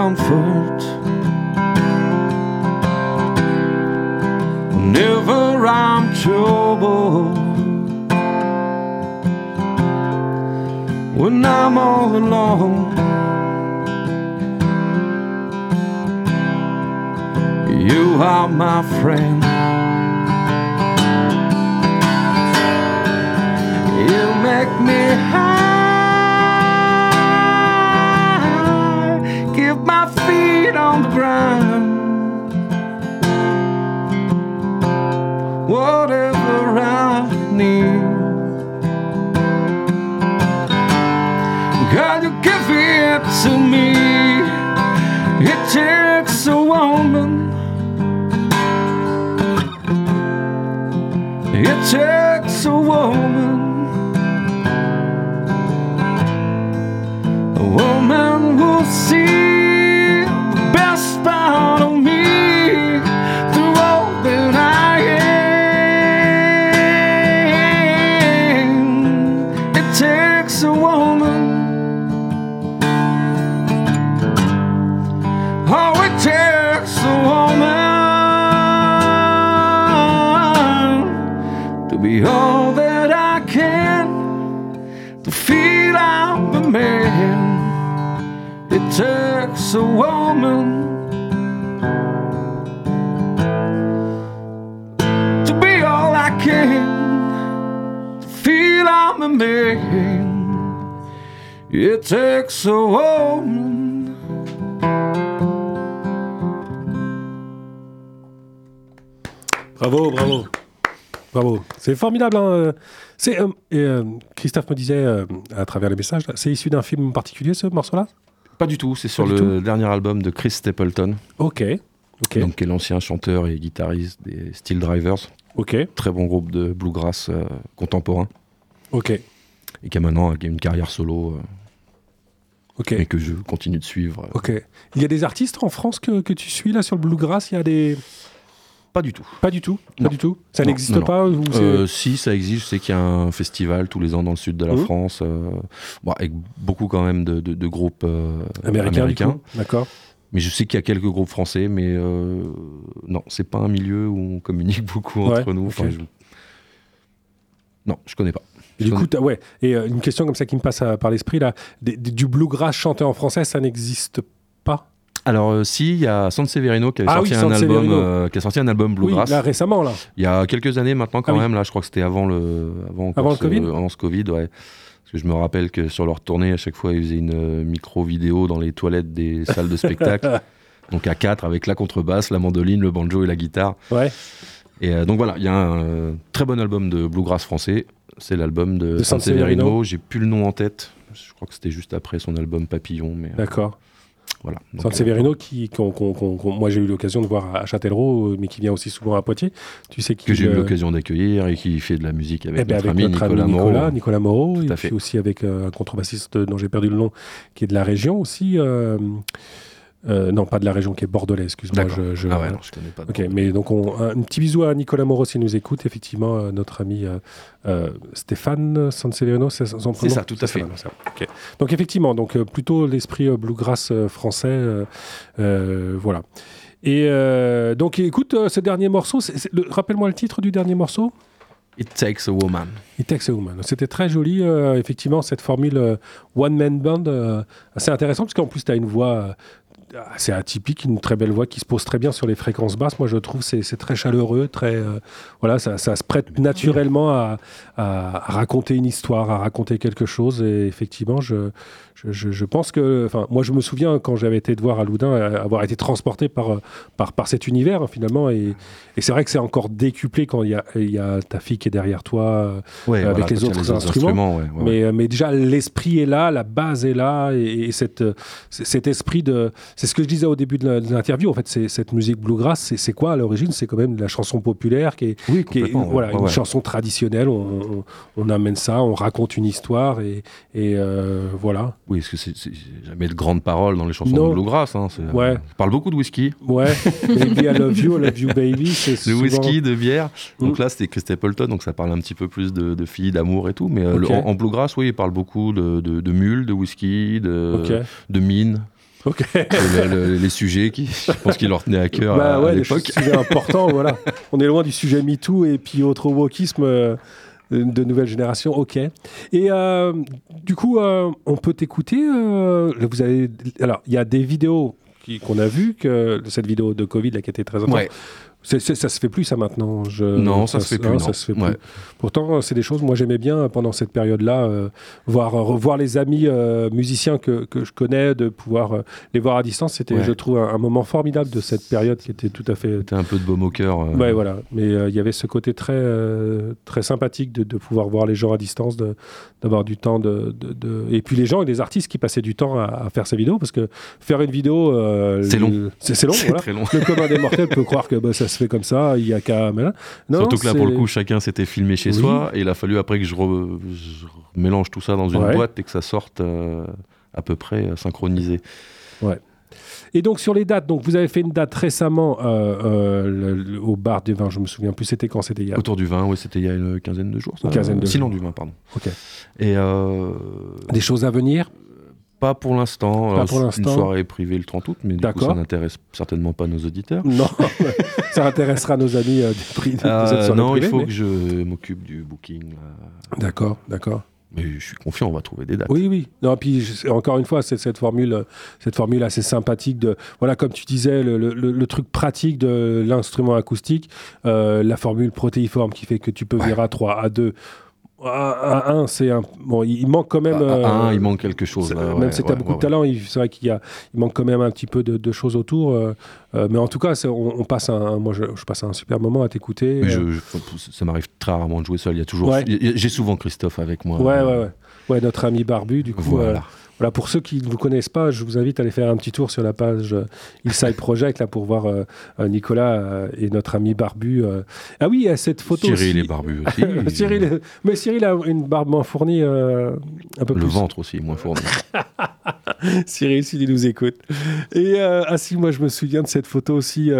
comfort. Whenever I'm troubled. when I'm all alone. You are my friend. You make me high, the ground. C'est formidable. hein, euh, C'est, euh, Christophe me disait euh, à travers les messages, c'est issu d'un film particulier ce morceau-là? Pas du tout, c'est sur Pas le dernier album de Chris Stapleton, Ok. Ok. donc, qui est l'ancien chanteur et guitariste des Steel Drivers, Ok. très bon groupe de bluegrass euh, contemporain, Ok. et qui a maintenant une carrière solo, euh, Ok. et que je continue de suivre. euh, Ok. Il y a des artistes en France que, que tu suis là sur le bluegrass? Il y a des. Pas du tout. Pas du tout? Pas Non. du tout? Ça n'existe pas ou Euh, si, ça existe. Je sais qu'il y a un festival tous les ans dans le sud de la Mhm. France, euh, bon, avec beaucoup quand même de, de- de groupes euh, américain, américains. D'accord. Mais je sais qu'il y a quelques groupes français, mais non, c'est pas un milieu où on communique beaucoup Ouais, entre nous. ok. Enfin, je- Non, je connais pas. Et du coup, ouais. Et une question comme ça qui me passe à- par l'esprit là, des- des- du bluegrass chanté en français, ça n'existe pas? Alors, euh, si, il y a Sanseverino qui, avait Ah sorti oui, un album, euh, qui a sorti un album Oui, bluegrass. là récemment là. Il y a quelques années maintenant, quand Ah oui. même. Là, je crois que c'était avant le, avant, encore Avant le ce- Covid avant ce Covid, ouais. Parce que je me rappelle que sur leur tournée, à chaque fois, ils faisaient une euh, micro-vidéo dans les toilettes des salles de spectacle. donc à quatre, avec la contrebasse, la mandoline, le banjo et la guitare. Ouais. Et donc voilà, il y a un très bon album de bluegrass français. C'est l'album de, De Sanseverino. Sanseverino. J'ai plus le nom en tête. Je crois que c'était juste après son album Papillon. Mais D'accord. Voilà. Donc, Sanseverino, qui, moi j'ai eu l'occasion de voir à Châtellerault, euh, mais qui vient aussi souvent à Poitiers. Tu sais que j'ai eu euh, l'occasion d'accueillir et qui fait de la musique avec eh ben, notre avec ami notre Nicolas ami Moreau. Nicolas, Nicolas Moreau, Tout et puis fait. aussi avec euh, un contrebassiste dont j'ai perdu le nom, qui est de la région aussi. Euh, non, pas de la région, qui est bordelais, excuse-moi. Je, je- Ah ouais, non, je connais pas. Ok, mais donc on, un, un petit bisou à Nicolas Moreau s'il nous écoute, effectivement, euh, notre ami euh, Stéphane Sanseverino, c'est son prénom ça, tout à C'est fait. ça, c'est. Donc effectivement, donc plutôt l'esprit bluegrass français, voilà. Et donc écoute, ce dernier morceau, c'est- c'est- le- rappelle-moi le titre du dernier morceau. It Takes a Woman. It Takes a Woman. C'était très joli, euh, effectivement, cette formule euh, One Man Band, euh, assez intéressant, parce qu'en plus, tu as une voix assez atypique, une très belle voix qui se pose très bien sur les fréquences basses. Moi, je trouve c'est c'est très chaleureux, très euh, voilà, ça, ça se prête naturellement à, raconter une histoire, à raconter quelque chose. Et effectivement, je, je, pense que, enfin, moi, je me souviens quand j'avais été te voir à Loudun, euh, avoir été transporté par euh, par, par cet univers hein, finalement. Et, et c'est vrai que c'est encore décuplé quand il y a, y a ta fille qui est derrière toi. Ouais, avec voilà, les autres instruments. ouais, ouais, ouais. Mais, mais déjà, l'esprit est là, la base est là, et, et cette, cet esprit de. C'est ce que je disais au début de l'interview, en fait, c'est cette musique bluegrass, c'est- quoi à l'origine? C'est quand même de la chanson populaire qui est, Oui, qui est complètement, ouais, voilà, ouais, une ouais. chanson traditionnelle. On, on- on amène ça, on raconte une histoire, et, et, euh, voilà. Oui, parce que c'est jamais de grandes paroles dans les chansons Non. de bluegrass. Hein, Ouais. On parle beaucoup de whisky. Ouais, Baby, I love you, I love you, baby. De souvent- whisky, de bière. Donc Mm. là, c'était Chris Stapleton, donc ça parle un petit peu plus de, de filles, d'amour et tout. Mais euh, le- en, en bluegrass, oui, il parle beaucoup de, de, de mules, de whisky, de, Ok. de mines. Ok. Le- le- les sujets qui, je pense qu'il leur tenait à cœur Bah à, à ouais, des l'époque. sujets importants, voilà. On est loin du sujet MeToo et puis autre wokisme euh, de nouvelle génération, ok. Et euh, du coup, euh, on peut t'écouter. vous avez, alors, il y a des vidéos qu'on a vues, que cette vidéo de Covid là, qui était très importante. Ouais. Ça se fait plus ça maintenant. Je, Non, ça se fait plus, hein, non. ça se fait plus. Ouais. Pourtant, euh, c'est des choses. Moi, j'aimais bien euh, pendant cette période-là euh, voir revoir les amis euh, musiciens que, que je connais, de pouvoir euh, les voir à distance. C'était, Ouais. je trouve, un, un moment formidable de cette période qui était tout à fait. C'était un peu de baume au cœur. Ouais, voilà. Mais il y avait ce côté très très sympathique de, de pouvoir voir les gens à distance, d'avoir du temps de, de- de- et puis les gens et les artistes qui passaient du temps à, à faire ces vidéos parce que faire une vidéo, C'est long. C'est, long. C'est voilà. très long. Le commun des mortels peut croire que bah, ça se fait comme ça. Il y a qu'à. Surtout que là, pour le coup, chacun s'était filmé chez Oui. soi et il a fallu après que je, re- je mélange tout ça dans une Ouais. boîte et que ça sorte euh, à peu près euh, synchronisé. Et donc sur les dates, donc vous avez fait une date récemment euh, euh, le- le- au bar des vins. Je me souviens plus. C'était quand C'était il y a. Autour du vin, oui, c'était il y a une quinzaine de jours. Ça. Une quinzaine de Sinon jours. du vin, pardon. Ok. Et euh, Des choses à venir? Pas pour l'instant. Pas pour Une l'instant. soirée privée le 30 août, mais du coup, ça n'intéresse certainement pas nos auditeurs. Non, ça intéressera nos amis euh, du prix de Euh, cette soirée non, il faut mais- que je m'occupe du booking. D'accord, d'accord. Mais je suis confiant, on va trouver des dates. Oui, oui. Non, puis je- encore une fois, c'est cette formule, euh, cette formule assez sympathique de, voilà, comme tu disais, le, le- le- le truc pratique de l'instrument acoustique, euh, la formule protéiforme qui fait que tu peux venir à 3, à 2, à 1, c'est un, bon, il manque quand même. À- à un, euh, il manque quelque chose. même si tu as ouais, beaucoup ouais, de talent, c'est vrai qu'il y a, il manque quand même un petit peu de, de choses autour. euh, euh, mais en tout cas, on, on passe un, moi, je, je passe un super moment à t'écouter. Mais je- je- ça m'arrive très rarement de jouer seul. Il y a toujours, j'ai souvent Christophe avec moi. Ouais, ouais, ouais. Ouais, notre ami Barbu, du coup. Voilà. Voilà, pour ceux qui ne vous connaissent pas, je vous invite à aller faire un petit tour sur la page euh, Inside Project là, pour voir euh, euh, Nicolas et notre ami Barbu. Ah oui, il y a cette photo. Cyril est barbu aussi. Cyril, est- mais Cyril a une barbe moins fournie, un peu Le plus. ventre aussi est moins fourni. Cyril, s'il nous écoute. Et euh, ah si, moi je me souviens de cette photo aussi,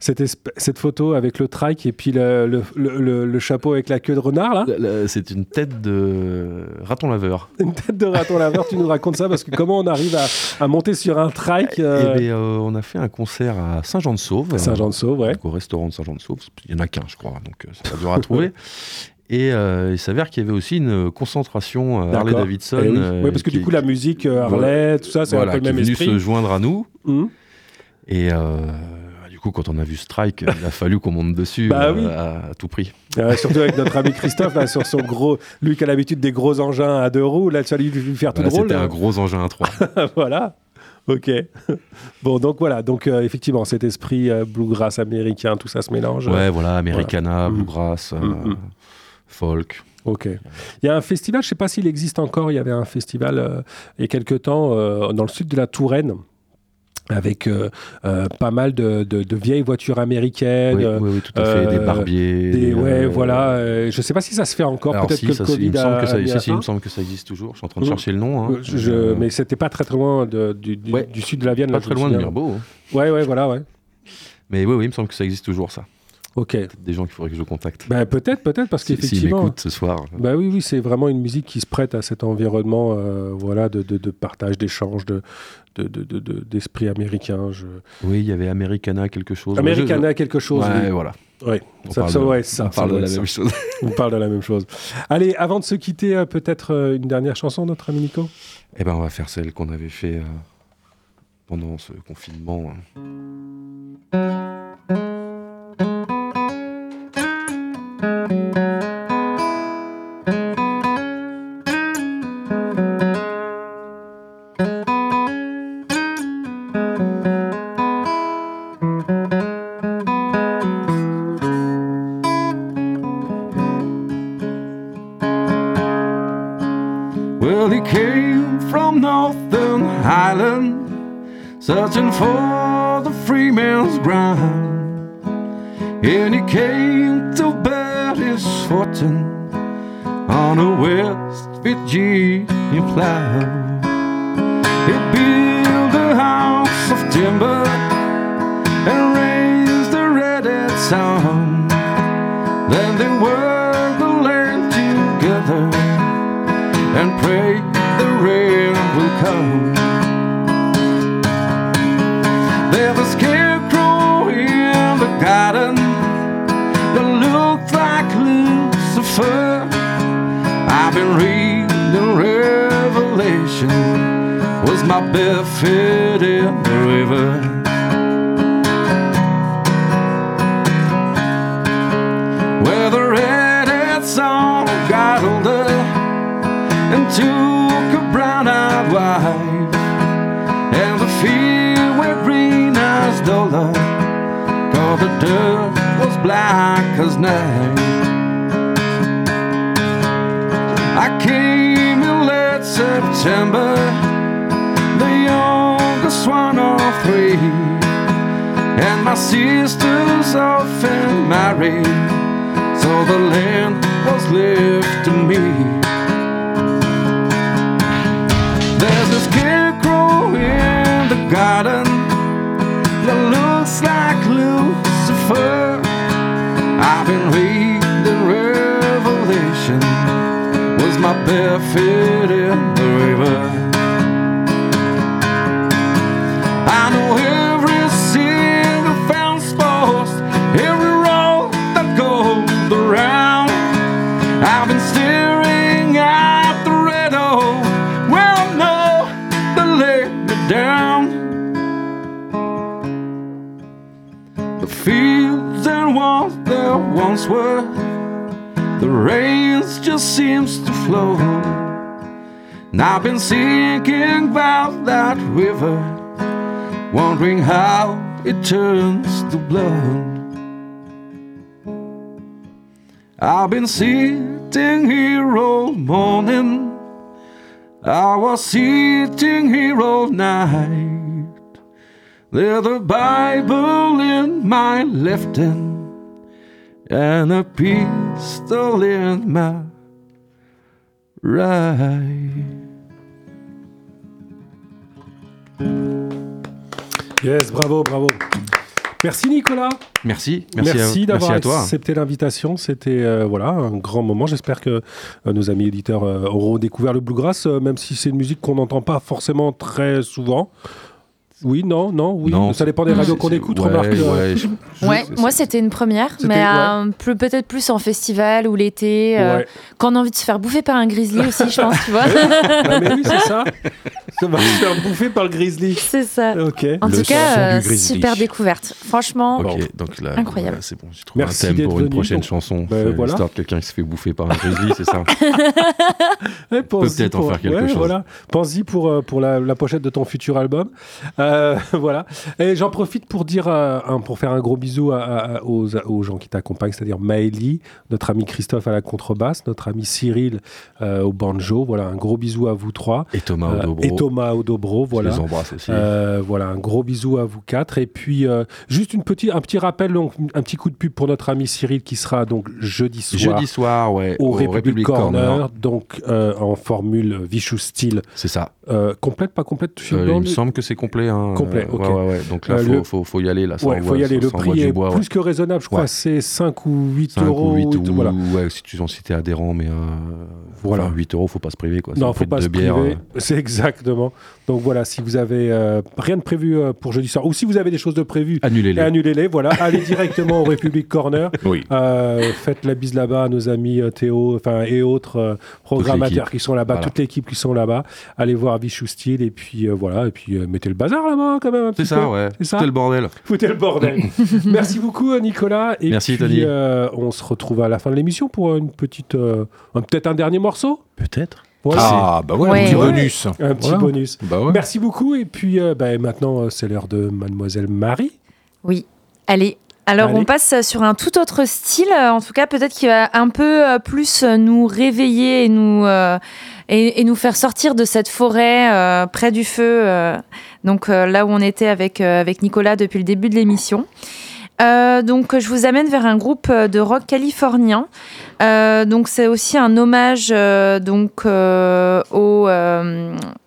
cette, photo avec le trike et puis le, le, le- le- le chapeau avec la queue de renard là, C'est une tête de raton laveur. Une tête de raton laveur, tu nous racontes ça parce que comment on arrive à, à monter sur un trike euh, Eh ben, euh, on a fait un concert à Saint-Jean-de-Sauve. Saint-Jean-de-Sauve, ouais. Au restaurant de Saint-Jean-de-Sauve. Il y en a qu'un, je crois, donc euh, ça va dur à trouver. Et euh, il s'avère qu'il y avait aussi une concentration euh, Harley. Davidson. Eh oui. euh, parce que qui- du coup, la musique, euh, Harley, tout ça, c'est voilà, un peu qui le est même venu esprit. se joindre à nous. Mhm. Et euh, coup, quand on a vu Strike, il a fallu qu'on monte dessus Bah euh, oui. à, à tout prix. Euh, surtout avec notre ami Christophe, là, sur son gros. Lui qui a l'habitude des gros engins à deux roues, là, tu vas lui faire tout Voilà, drôle. C'était un gros engin à trois. voilà. Ok. Bon, donc voilà. Donc, euh, effectivement, cet esprit euh, bluegrass américain, tout ça se mélange. ouais, voilà, Americana, Voilà. Bluegrass, euh, Mm, mm. folk. Ok. Il y a un festival, je ne sais pas s'il existe encore, il y avait un festival il y a quelque temps dans le sud de la Touraine avec euh, euh, pas mal de, de- de vieilles voitures américaines. Oui, oui, oui, tout à fait. Des euh, barbiers. des- ouais, voilà. je ne sais pas si ça se fait encore. Peut-être si, que ça, le Covid il me semble a- que ça, a mis si, un si, il me fin. semble que ça existe toujours. Je suis en train de chercher le nom. hein. Je- je- mais c'était pas très très loin de- du, du- Ouais. du sud de la Vienne. pas là, très loin de. Mirbeau. hein. Ouais, ouais, voilà, ouais. Mais oui, oui, il me semble que ça existe toujours, ça. Ok. Des gens qu'il faudrait que je contacte. Bah, peut-être, peut-être, parce Si- qu'effectivement. m'écoutent ce soir. Bah oui, oui, c'est vraiment une musique qui se prête à cet environnement, euh, voilà, de, de, de partage, d'échange, de, de, de, de- de- d'esprit américain. Je... Oui, il y avait Americana quelque chose. Americana quelque chose. Ouais, oui. voilà. On ça, parle ça, de- ouais, ça, on parle de la même chose. On parle de la même chose. Allez, avant de se quitter, euh, peut-être euh, une dernière chanson, notre ami Nico? Eh ben, on va faire celle qu'on avait fait euh, pendant ce confinement. hein. thank you once the rains just seems to flow. And I've been thinking about that river, wondering how it turns to blood. I've been sitting here all morning. I was sitting here all night. There's a Bible in my left hand and a pistol in my right. Yes, bravo, bravo. Merci Nicolas. Merci, merci, d'avoir merci toi. accepté l'invitation. C'était euh, voilà un grand moment. J'espère que euh, nos amis éditeurs euh, auront découvert le bluegrass, même si c'est une musique qu'on n'entend pas forcément très souvent. Oui, non, non, oui. Non, ça dépend des radios qu'on c'est- écoute. ouais, remarque. euh, ouais, je- Ouais, moi c'était une première, mais ouais. euh, peut-être plus en festival ou l'été, euh, quand on a envie de se faire bouffer par un grizzly aussi, je pense, tu vois. Ah, mais oui, c'est ça. Ça va se faire bouffer par le grizzly. C'est ça. Ok. En Le tout cas, euh, super découverte. Franchement, Ok, donc là, Incroyable. voilà, c'est bon, j'ai trouvé Merci un thème pour une prochaine donc. chanson. Bah, voilà. L'histoire de quelqu'un qui se fait bouffer par un grizzly, c'est ça pense-y peut-être en faire quelque chose. Voilà. Pense-y pour, la pochette de ton futur album. Euh, voilà. Et j'en profite pour dire, euh, pour faire un gros bisou à- à- aux, aux gens qui t'accompagnent, c'est-à-dire Maëlie, notre ami Christophe à la contrebasse, notre ami Cyril euh, au banjo. Voilà, un gros bisou à vous trois. Et Thomas au dobro. et Thomas Odobro. Je Voilà. les embrasse aussi. Voilà, un gros bisou à vous quatre. Et puis, juste une petite, un petit rappel, donc, un petit coup de pub pour notre ami Cyril qui sera donc jeudi soir. Jeudi soir, ouais, Au, République, Corner, donc en formule Vicious Steel. C'est ça. Complète, pas complète il me le- semble que c'est complet. hein. Complet, Euh, ok. ouais, ouais, ouais. Donc là, Euh, faut, faut, faut y aller. Là, ça il faut y aller. ça Le prix est bois, plus que raisonnable, je crois. C'est 5 ou 8 5 euros. ou 8 ou, voilà. ouais, si tu en si t'es adhérent, mais euh, Voilà. enfin, 8 euros, faut pas se priver. Quoi. Non, faut pas se bières, priver. euh, C'est exactement. Donc voilà, si vous avez euh, rien de prévu pour jeudi soir, ou si vous avez des choses de prévues, Annulez-les. annulez-les. Voilà, allez directement au République Corner. Oui. Faites la bise là-bas à nos amis Théo, et autres programmateurs qui sont là-bas, Voilà. toute l'équipe qui sont là-bas. Allez voir Vichou et puis voilà, et puis mettez le bazar là-bas quand même. un C'est ça, peu. ouais. C'est ça. C'était le bordel. Foutez le bordel. Merci beaucoup Nicolas. Et Merci, puis, Tony. euh, on se retrouve à la fin de l'émission pour une petite, euh, peut-être un dernier morceau. Peut-être. Ouais, Ah, bah ouais, Ouais. un petit Ouais. bonus. Un petit Voilà. bonus. Bah ouais. Merci beaucoup. Et puis euh, bah, maintenant, c'est l'heure de Mademoiselle Marie. Oui. Allez. Alors, Allez. on passe sur un tout autre style, en tout cas, peut-être qui va un peu euh, plus nous réveiller et nous, euh, et, et nous faire sortir de cette forêt euh, près du feu, euh, donc euh, là où on était avec, euh, avec Nicolas depuis le début de l'émission. Euh, donc, je vous amène vers un groupe de rock californien. Donc, c'est aussi un hommage donc au,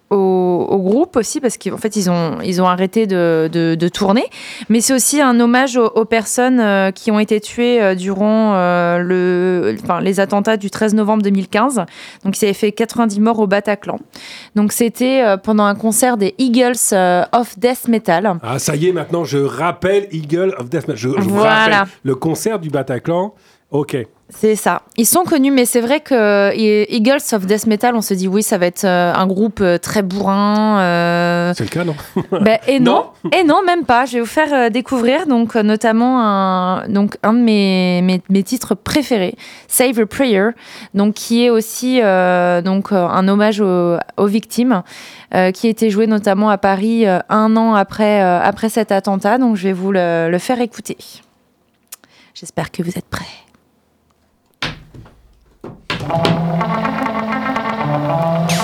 au, au groupe aussi parce qu'en fait ils ont ils ont arrêté de, de, de tourner. Mais c'est aussi un hommage aux, aux personnes euh, qui ont été tuées euh, durant euh, le, enfin, les attentats du 13 novembre 2015. Donc, ils avaient fait 90 morts au Bataclan. Donc, c'était pendant un concert des Eagles of Death Metal. Ah, ça y est, maintenant, je rappelle Eagle of Death Metal. Je, je vous Voilà. rappelle le concert du Bataclan. Ok. C'est ça. Ils sont connus, mais c'est vrai que euh, Eagles of Death Metal, on se dit oui, ça va être euh, un groupe euh, très bourrin. euh, C'est le cas, non? Ben, et non, Non? et non, même pas. Je vais vous faire découvrir donc notamment un, donc un de mes, mes, mes titres préférés, Save a Prayer, donc qui est aussi euh, donc un hommage aux, aux victimes, euh, qui a été joué notamment à Paris un an après après cet attentat. Donc je vais vous le, le faire écouter. J'espère que vous êtes prêts. Thank you.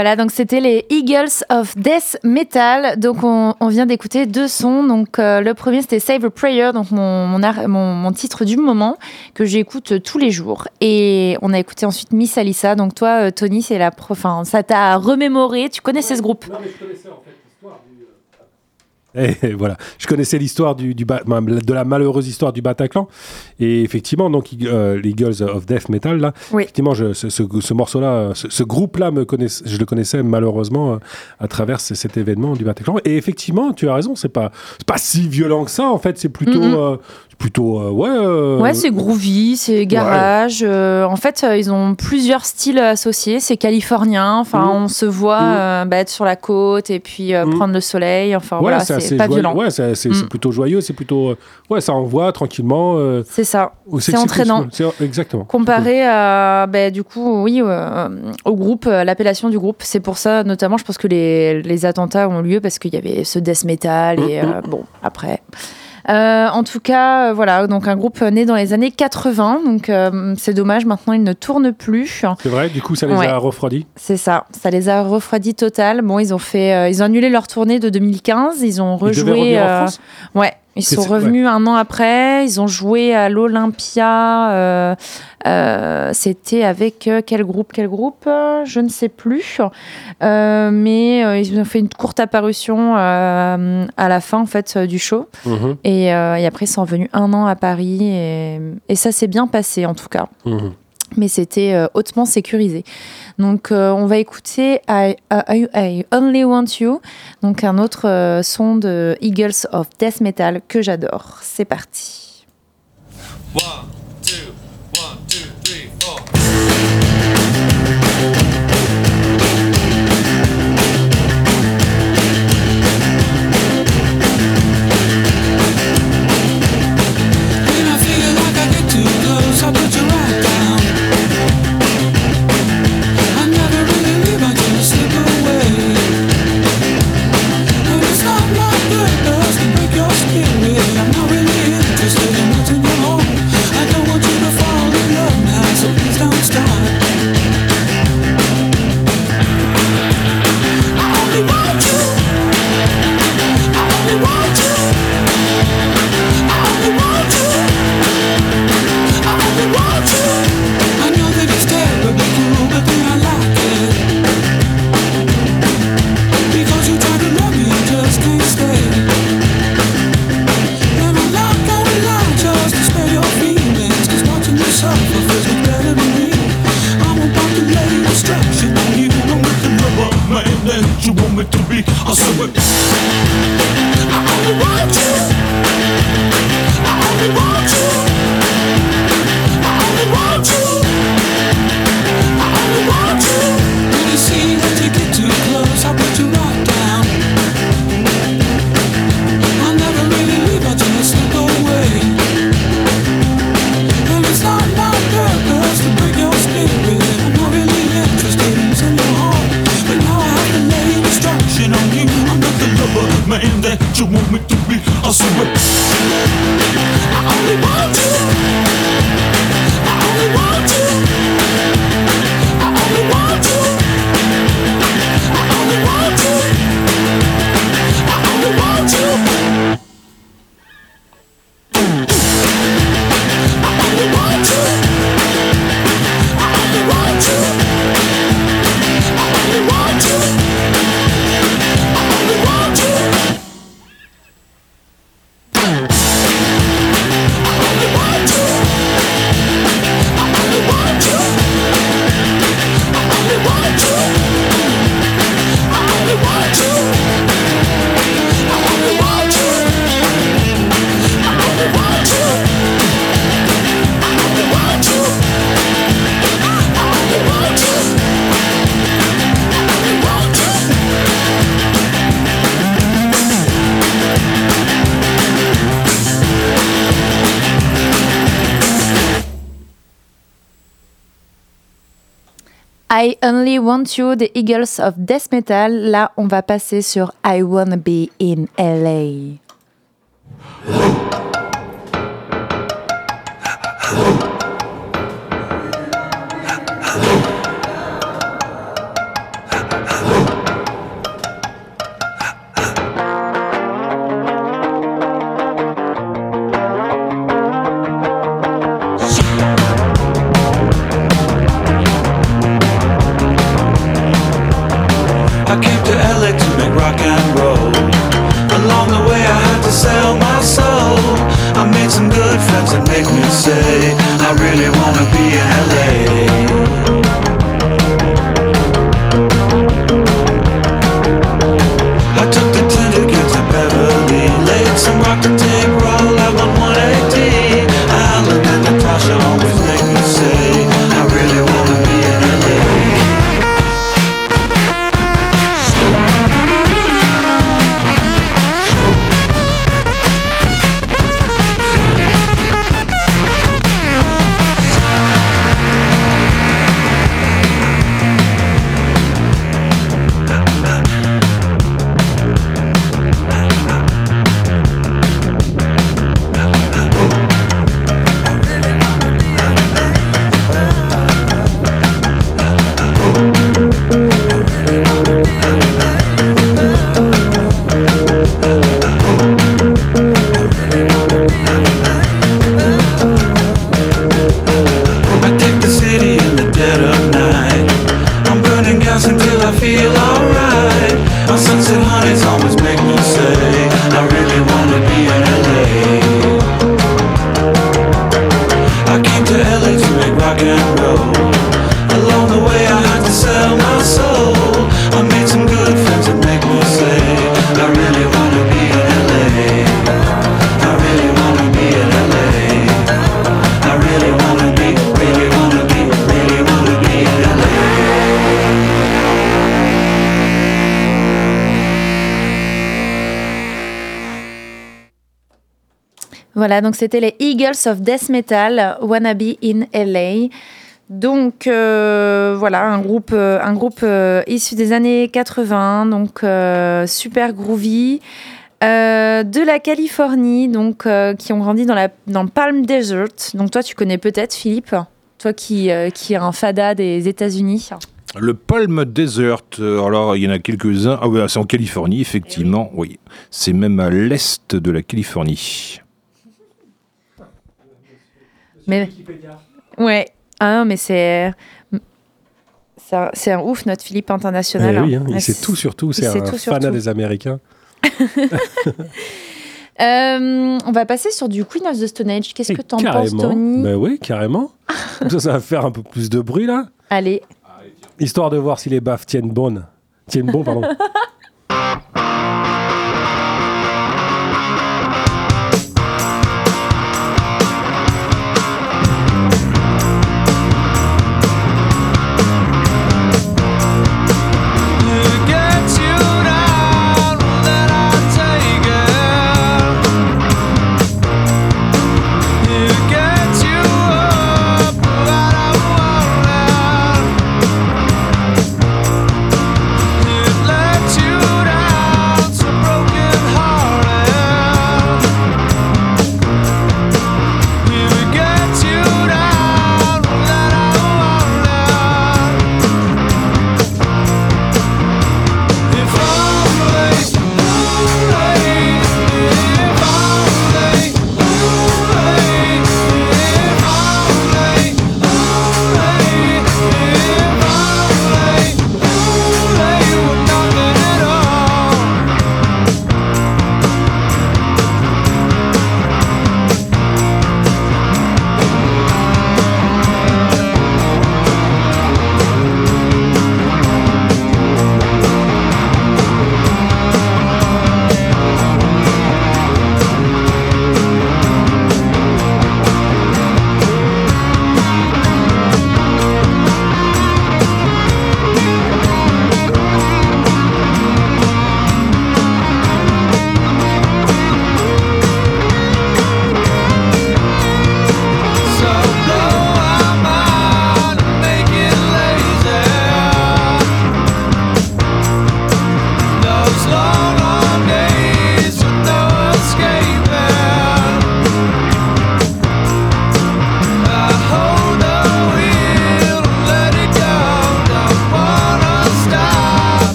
Voilà, donc c'était les Eagles of Death Metal. Donc on, on vient d'écouter deux sons. Donc euh, le premier c'était Save a Prayer, donc mon, mon, titre du moment que j'écoute tous les jours. Et on a écouté ensuite Miss Alissa. Donc toi, euh, Tony, c'est la. Enfin, ça t'a remémoré. Tu connaissais ce groupe? Et voilà, je connaissais l'histoire du, du de la malheureuse histoire du Bataclan et effectivement donc euh, les Girls of Death Metal là, Oui. effectivement je, ce, ce, ce morceau-là, ce, ce groupe-là me je le connaissais malheureusement euh, à travers ce- cet événement du Bataclan et effectivement tu as raison, c'est pas c'est pas si violent que ça en fait, c'est plutôt Mhm. euh, plutôt euh, ouais euh, Ouais, c'est groovy, c'est garage. euh, en fait, ils ont plusieurs styles associés. C'est californien. Enfin, Mhm. on se voit euh, bah, être sur la côte et puis Mhm. prendre le soleil. Enfin, ouais, voilà, c'est pas joyeux. violent. Ouais, c'est Mm. plutôt joyeux, c'est plutôt ouais, ça envoie tranquillement. C'est ça. C'est entraînant. exactement. Comparé à, bah, du coup, oui, au groupe, l'appellation du groupe. C'est pour ça, notamment, je pense que les, les attentats ont lieu parce qu'il y avait ce death metal et bon, après. Euh, en tout cas, euh, voilà, donc un groupe né dans les années 80, donc euh, c'est dommage, maintenant il ne tourne plus. C'est vrai, du coup ça les Ouais. a refroidis. C'est ça, ça les a refroidis total. Bon, ils ont fait, euh, ils ont annulé leur tournée de 2015, ils ont Ils rejoué. revenir en ouais, ils sont revenus un an après. Ils ont joué à l'Olympia. euh, euh, C'était avec euh, quel groupe Quel groupe Euh, Je ne sais plus. Euh, mais euh, ils ont fait une courte apparition euh, à la fin en fait du show. Mhm, Et, euh, et après, ils sont revenus un an à Paris et, et ça s'est bien passé en tout cas mhm. mais c'était euh, hautement sécurisé. Donc euh, on va écouter I, I- I Only Want You, donc un autre euh, son de Eagles of Death Metal que j'adore. C'est parti. One, Want You des Eagles of Death Metal. Là, on va passer sur I Wanna Be in LA. Donc c'était les Eagles of Death Metal, Wanna Be in LA. Donc euh, voilà, un groupe, euh, un groupe euh, issu des années 80, donc super groovy, de la Californie, donc qui ont grandi dans, la, dans le Palm Desert. Donc toi, tu connais peut-être Philippe, toi qui, qui est un fada des États-Unis. Le Palm Desert, alors il y en a quelques-uns. Ah ouais, c'est en Californie, effectivement, oui. C'est même à l'est de la Californie. Mais ouais, ah non, mais c'est c'est un, c'est un ouf notre Philippe international. Eh oui, hein. hein, il sait tout sur tout, c'est un tout tout. des Américains. Euh, on va passer sur du Queen of the Stone Age. Qu'est-ce que t'en penses, Carrément. Tony Ben oui, carrément. Ça, ça va faire un peu plus de bruit là. Allez. Histoire de voir si les baffes tiennent bonne. Tiennent bon, pardon.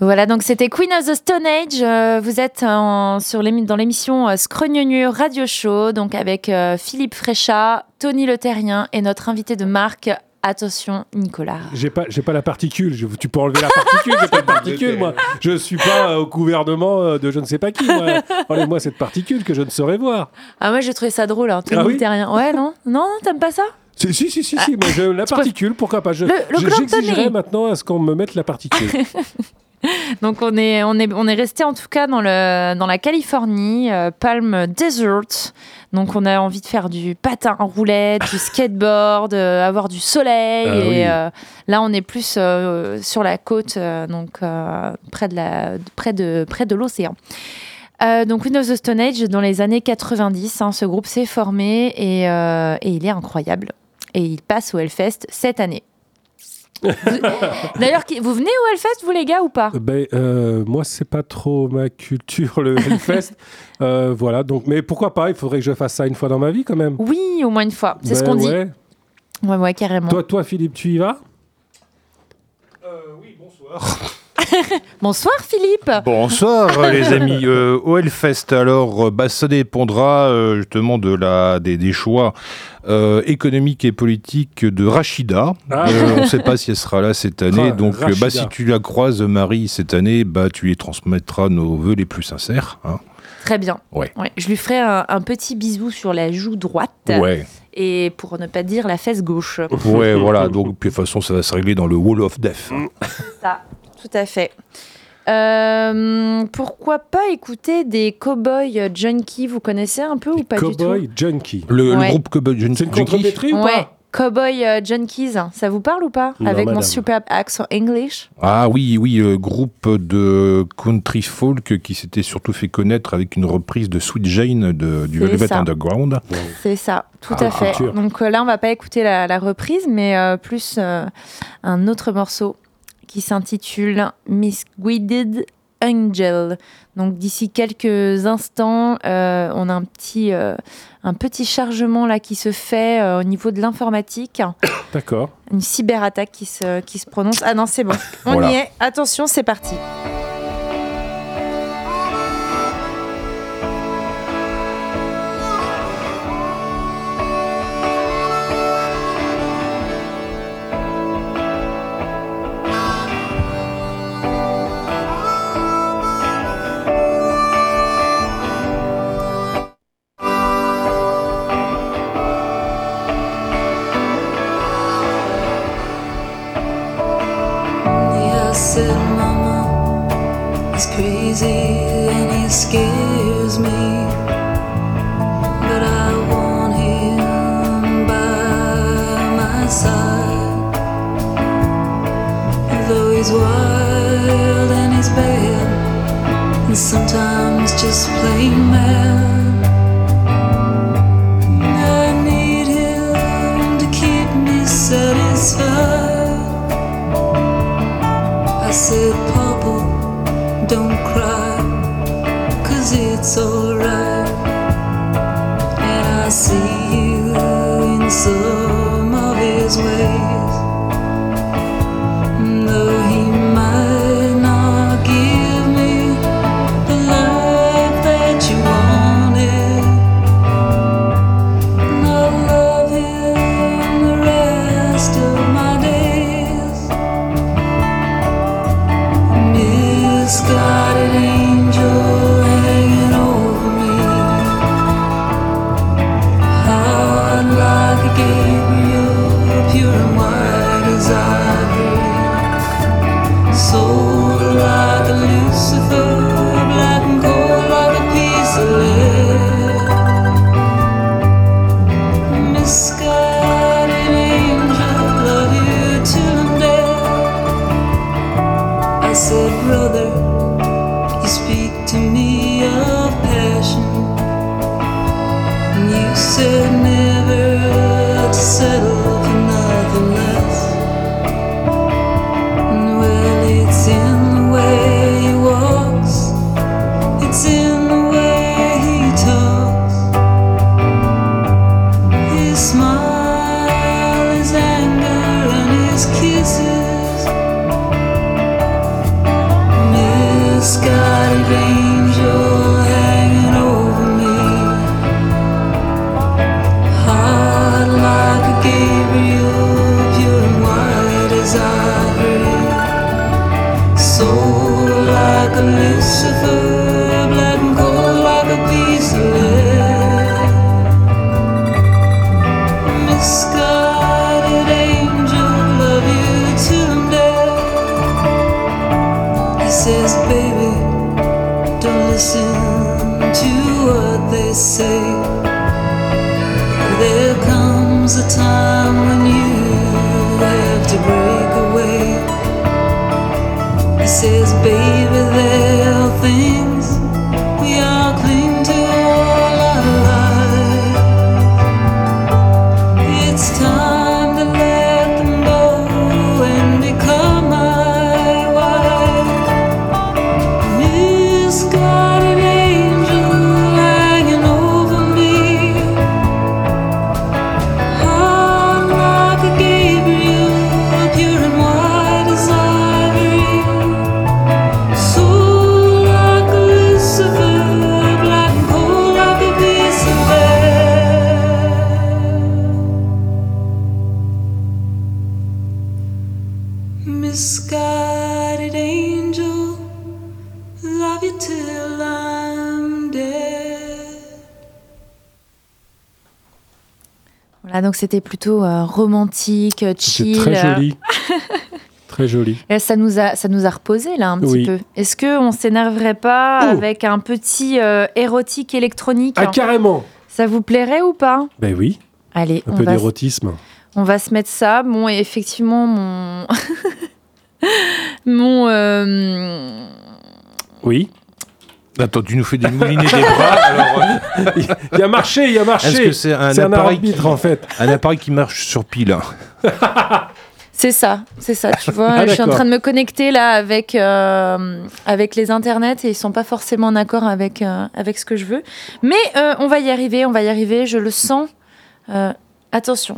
Voilà, donc c'était Queen of the Stone Age. Euh, vous êtes en- sur dans l'émission euh, Scrognonu Radio Show, donc avec euh, Philippe Fréchat, Tony Le Terrien et notre invité de marque. Attention, Nicolas. J'ai pas, j'ai pas la particule. Je- tu peux enlever la particule. J'ai pas de particule, moi. Je suis pas euh, au gouvernement euh, de je ne sais pas qui. moi. Enlève-moi cette particule que je ne saurais voir. Ah, moi j'ai trouvé ça drôle, hein, Tony Ah oui Le Terrien. Ouais, non? Non, t'aimes pas ça? Si, si, si, si, si, moi, je- la particule, pourquoi pas? Je, Le-. J'exigerais maintenant à ce qu'on me mette la particule. Donc on est, on est, on est resté en tout cas dans, le, dans la Californie, euh, Palm Desert. Donc on a envie de faire du patin en roulette, du skateboard, euh, avoir du soleil. Ah et oui. euh, là on est plus sur la côte, donc près de la, près de, près de l'océan. Donc Queen of the Stone Age, dans les années 90, hein, ce groupe s'est formé et, et il est incroyable. Et il passe au Hellfest cette année. D'ailleurs, qui- vous venez au Hellfest, vous les gars, ou pas? Ben, euh, moi, c'est pas trop ma culture, le Hellfest. Euh, voilà, donc, mais pourquoi pas? Il faudrait que je fasse ça une fois dans ma vie, quand même. Oui, au moins une fois. C'est ce Ben qu'on dit. ouais. Ouais, ouais, carrément. Toi, toi, Philippe, tu y vas? Bonsoir, Philippe. Bonsoir les amis. Euh, au Hellfest, alors, euh, bah, ça dépendra euh, justement de la, des, des choix euh, économiques et politiques de Rachida. Ah. Euh, on ne sait pas si elle sera là cette année. Ah, donc, bah, si tu la croises, Marie, cette année, bah, tu lui transmettras nos voeux les plus sincères. hein. Très bien. Ouais. Je lui ferai un, un petit bisou sur la joue droite. Ouais. Et pour ne pas dire la fesse gauche. Ouais, voilà. Donc, puis, de toute façon, ça va se régler dans le Wall of Death. Ça, tout à fait. Euh, pourquoi pas écouter des Cowboy Junkie Vous connaissez un peu ou pas du tout Cowboy Junkie. Le, le Ouais. groupe Cowboy Junkie. C'est une contrepétrie ou Ouais. pas Cowboy euh, Junkies, ça vous parle ou pas Non, Avec mon madame. superbe accent English. Ah oui, oui, le groupe de country folk qui s'était surtout fait connaître avec une reprise de Sweet Jane de, du C'est Velvet ça. Underground. C'est ça, tout Ah, à fait. culture. Donc euh, là, on va pas écouter la, la reprise, mais euh, plus euh, un autre morceau qui s'intitule Misguided Angel. Donc d'ici quelques instants, euh, on a un petit, euh, un petit chargement là qui se fait euh, au niveau de l'informatique, D'accord. une cyberattaque qui se, qui se prononce. Ah non, c'est bon, on Voilà. y est. Attention, c'est parti. Sometimes just plain mad. I need him to keep me satisfied. I said, Papa, don't cry, cause it's alright. C'était plutôt euh, romantique, euh, chill. très joli. très joli. Et ça nous a, ça nous a reposé là un petit Oui. peu. Est-ce que on s'énerverait pas Oh. avec un petit euh, érotique électronique? Ah, carrément Ça vous plairait ou pas? Ben oui, Allez, un on peu d'érotisme. on va se mettre ça. Bon, et effectivement, mon. mon. euh, Oui. Attends, tu nous fais des moulinets des bras. Alors, euh, Il a marché, il a marché. Est-ce que c'est un, C'est un appareil arbitre, qui, en fait. Un appareil qui marche sur pile. hein. C'est ça, c'est ça, tu vois. Ah, je suis en train de me connecter là avec, euh, avec les internets et ils sont pas forcément en accord avec, euh, avec ce que je veux. Mais euh, on va y arriver, on va y arriver, je le sens. Euh, attention.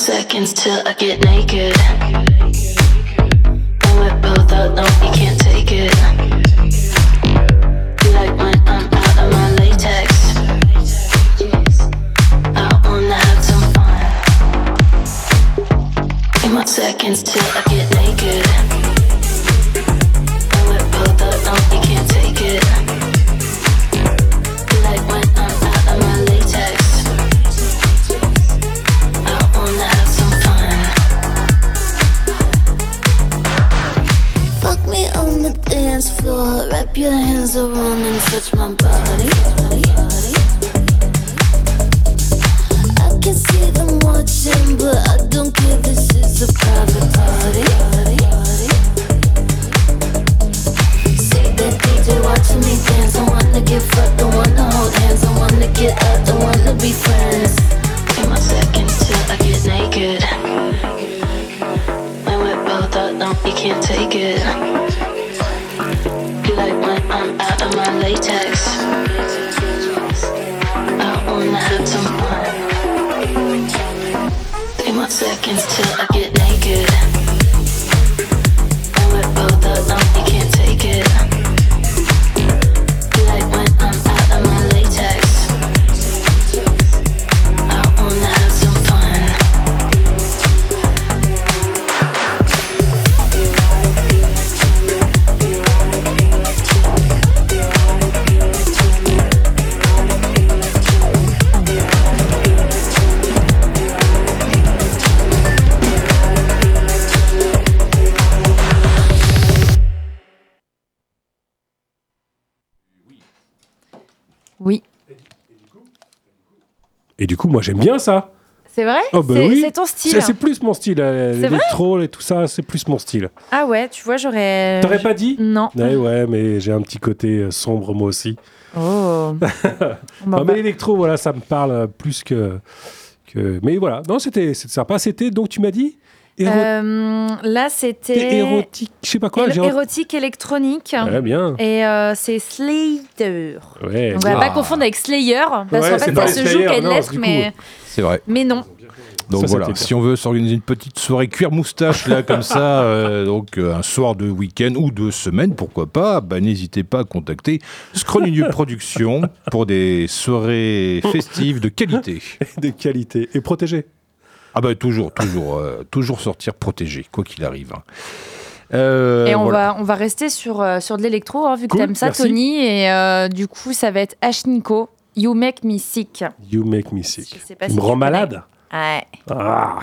Seconds till I get naked. And we're both no, you can't take it. Like when I'm out of my latex. I wanna have some fun. Three more seconds till I get naked. Wrap your hands around and touch my body. I can see them watching, but I don't care. This is a private party. See that DJ watching me dance. I wanna get fucked. I wanna hold hands. I wanna get up. I wanna be friends. Give my seconds till I get naked. When we're both out, no, you can't take it. Like when I'm out of my latex. I wanna have some fun. More seconds till I get Et du coup, moi, j'aime bien ça. C'est vrai Oh, bah C'est oui. ton style C'est- plus mon style. euh, L'électro et tout ça, c'est plus mon style. Ah ouais, tu vois, j'aurais. T'aurais pas dit Non. Ouais, ouais, mais j'ai un petit côté euh, sombre moi aussi. Oh. Non, bah, mais l'électro, voilà, ça me parle euh, plus que, que. Mais voilà, non, c'était sympa. C'était donc tu m'as dit euh, là, c'était. Érotique, je sais pas quoi. Érotique électronique. Ah, ouais, bien. Et euh, c'est Slayer. Ouais. On va pas ah. confondre avec Slayer, parce ouais, qu'en fait, ça se joue qu'à mais. C'est. Mais non. Donc voilà, si on veut s'organiser une petite soirée cuir moustache, là, comme ça, euh, donc un soir de week-end ou de semaine, pourquoi pas, bah, n'hésitez pas à contacter Scroll Productions pour des soirées festives de qualité. de qualité et protégées. Ah bah toujours, toujours, euh, toujours sortir protégé, quoi qu'il arrive. Hein. Euh, Et on, va, on va rester sur, euh, sur de l'électro, hein, vu cool, que t'aimes ça. Tony. Et du coup, ça va être Ashniko, You Make Me Sick. You Make Me Sick. Je sais pas tu me rends malade Ouais. Ah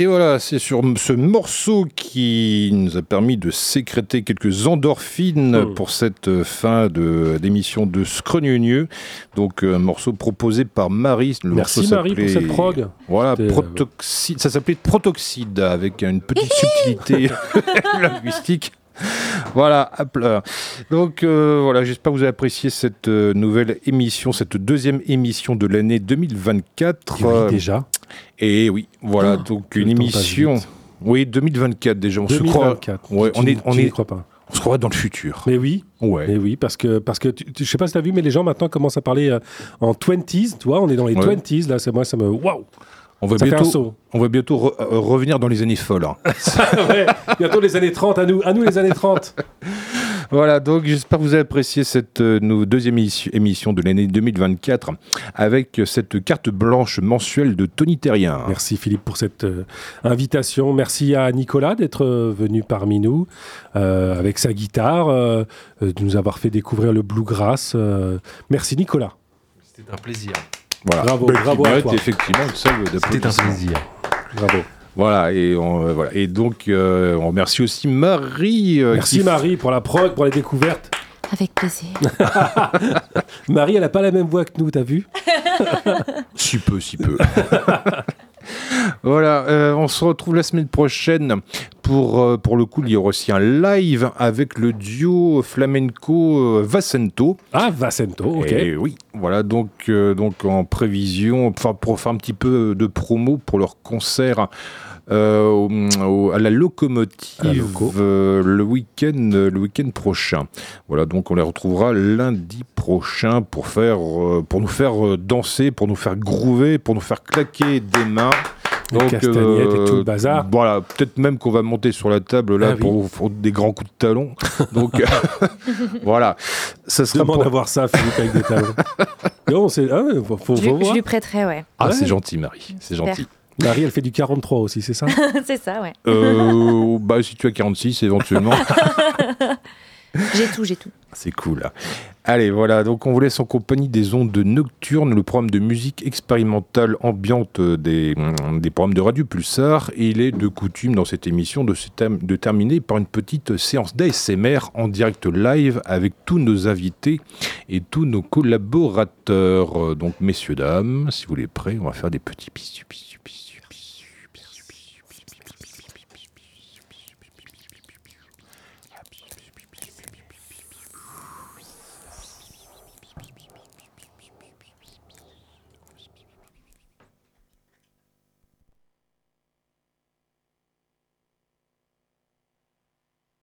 Et voilà, c'est sur ce morceau qui nous a permis de sécréter quelques endorphines Hmm. pour cette euh, fin de- d'émission de Scrogneux. Donc euh, un morceau proposé par Marie. Le Merci morceau Marie pour s'appelait- cette prog. Voilà, euh, protoxyde. Ça s'appelait Protoxyde avec une petite subtilité linguistique. Voilà, hop là. Donc euh, voilà, j'espère que vous avez apprécié cette euh, nouvelle émission, cette deuxième émission de l'année 2024. Et oui, Euh, déjà. Et oui, voilà, Oh, donc une émission. Oui, 2024 déjà, on se 2024. croit. Ouais, on est, on est, crois pas. on se croit dans le futur. Mais oui. Ouais. Mais oui, parce que, parce que tu, tu- je sais pas si tu as vu, mais les gens maintenant commencent à parler euh, en 20s. Tu vois, on est dans les Ouais. 20s. Là, c'est moi, ça me. Waouh! On va Ça bientôt, on va bientôt re- euh, revenir dans les années folles. hein. ouais, bientôt les années 30, à nous, à nous les années 30. Voilà, donc j'espère que vous avez apprécié cette euh, deuxième émission- de l'année 2024 avec cette carte blanche mensuelle de Tony Terrien. Merci Philippe pour cette euh, invitation. Merci à Nicolas d'être euh, venu parmi nous euh, avec sa guitare, de nous avoir fait découvrir le bluegrass. euh. merci Nicolas. C'était un plaisir. Voilà. Bravo, bravo à toi. effectivement C'était un plaisir. Bravo. Voilà, et, on, euh, voilà. et donc euh, on remercie aussi Marie. euh, Merci qui- Marie pour la prog, pour les découvertes. Avec plaisir. Marie, elle n'a pas la même voix que nous, t'as vu? Si peu, si peu. voilà, euh, on se retrouve la semaine prochaine. Pour, euh, pour le coup, il y aura aussi un live avec le duo flamenco euh, Vasento. Ah, Vasento, ok. Et oui, voilà, donc, euh, donc en prévision, enfin pour faire un petit peu de promo pour leur concert au- au- à la locomotive À euh, le week-end le week-end prochain. Voilà, donc on les retrouvera lundi prochain pour faire euh, pour nous faire euh, danser, pour nous faire groover, pour nous faire claquer des mains. Les castagnettes et tout le bazar. Voilà, peut-être même qu'on va monter sur la table là Ah oui. pour des grands coups de talon. Donc euh, voilà, ça sera Demande pour- voir ça, Philippe, avec des talons. non, c'est. Ah, faut, faut- Je, faut lui- je voir. lui prêterai, ouais. Ah, Ouais. c'est gentil, Marie. C'est Super. gentil. Marie, elle fait du 43 aussi, c'est ça? C'est ça, ouais. Euh, bah, si tu as 46, éventuellement. J'ai tout, j'ai tout. c'est cool. Allez, voilà. Donc, on vous laisse en compagnie des ondes nocturnes, le programme de musique expérimentale ambiante des, mm, des programmes de Radio Pulsar. Et il est de coutume dans cette émission de, se term- de terminer par une petite séance d'ASMR en direct live avec tous nos invités et tous nos collaborateurs. Donc, messieurs, dames, si vous voulez prêts, on va faire des petits bisous, bisous.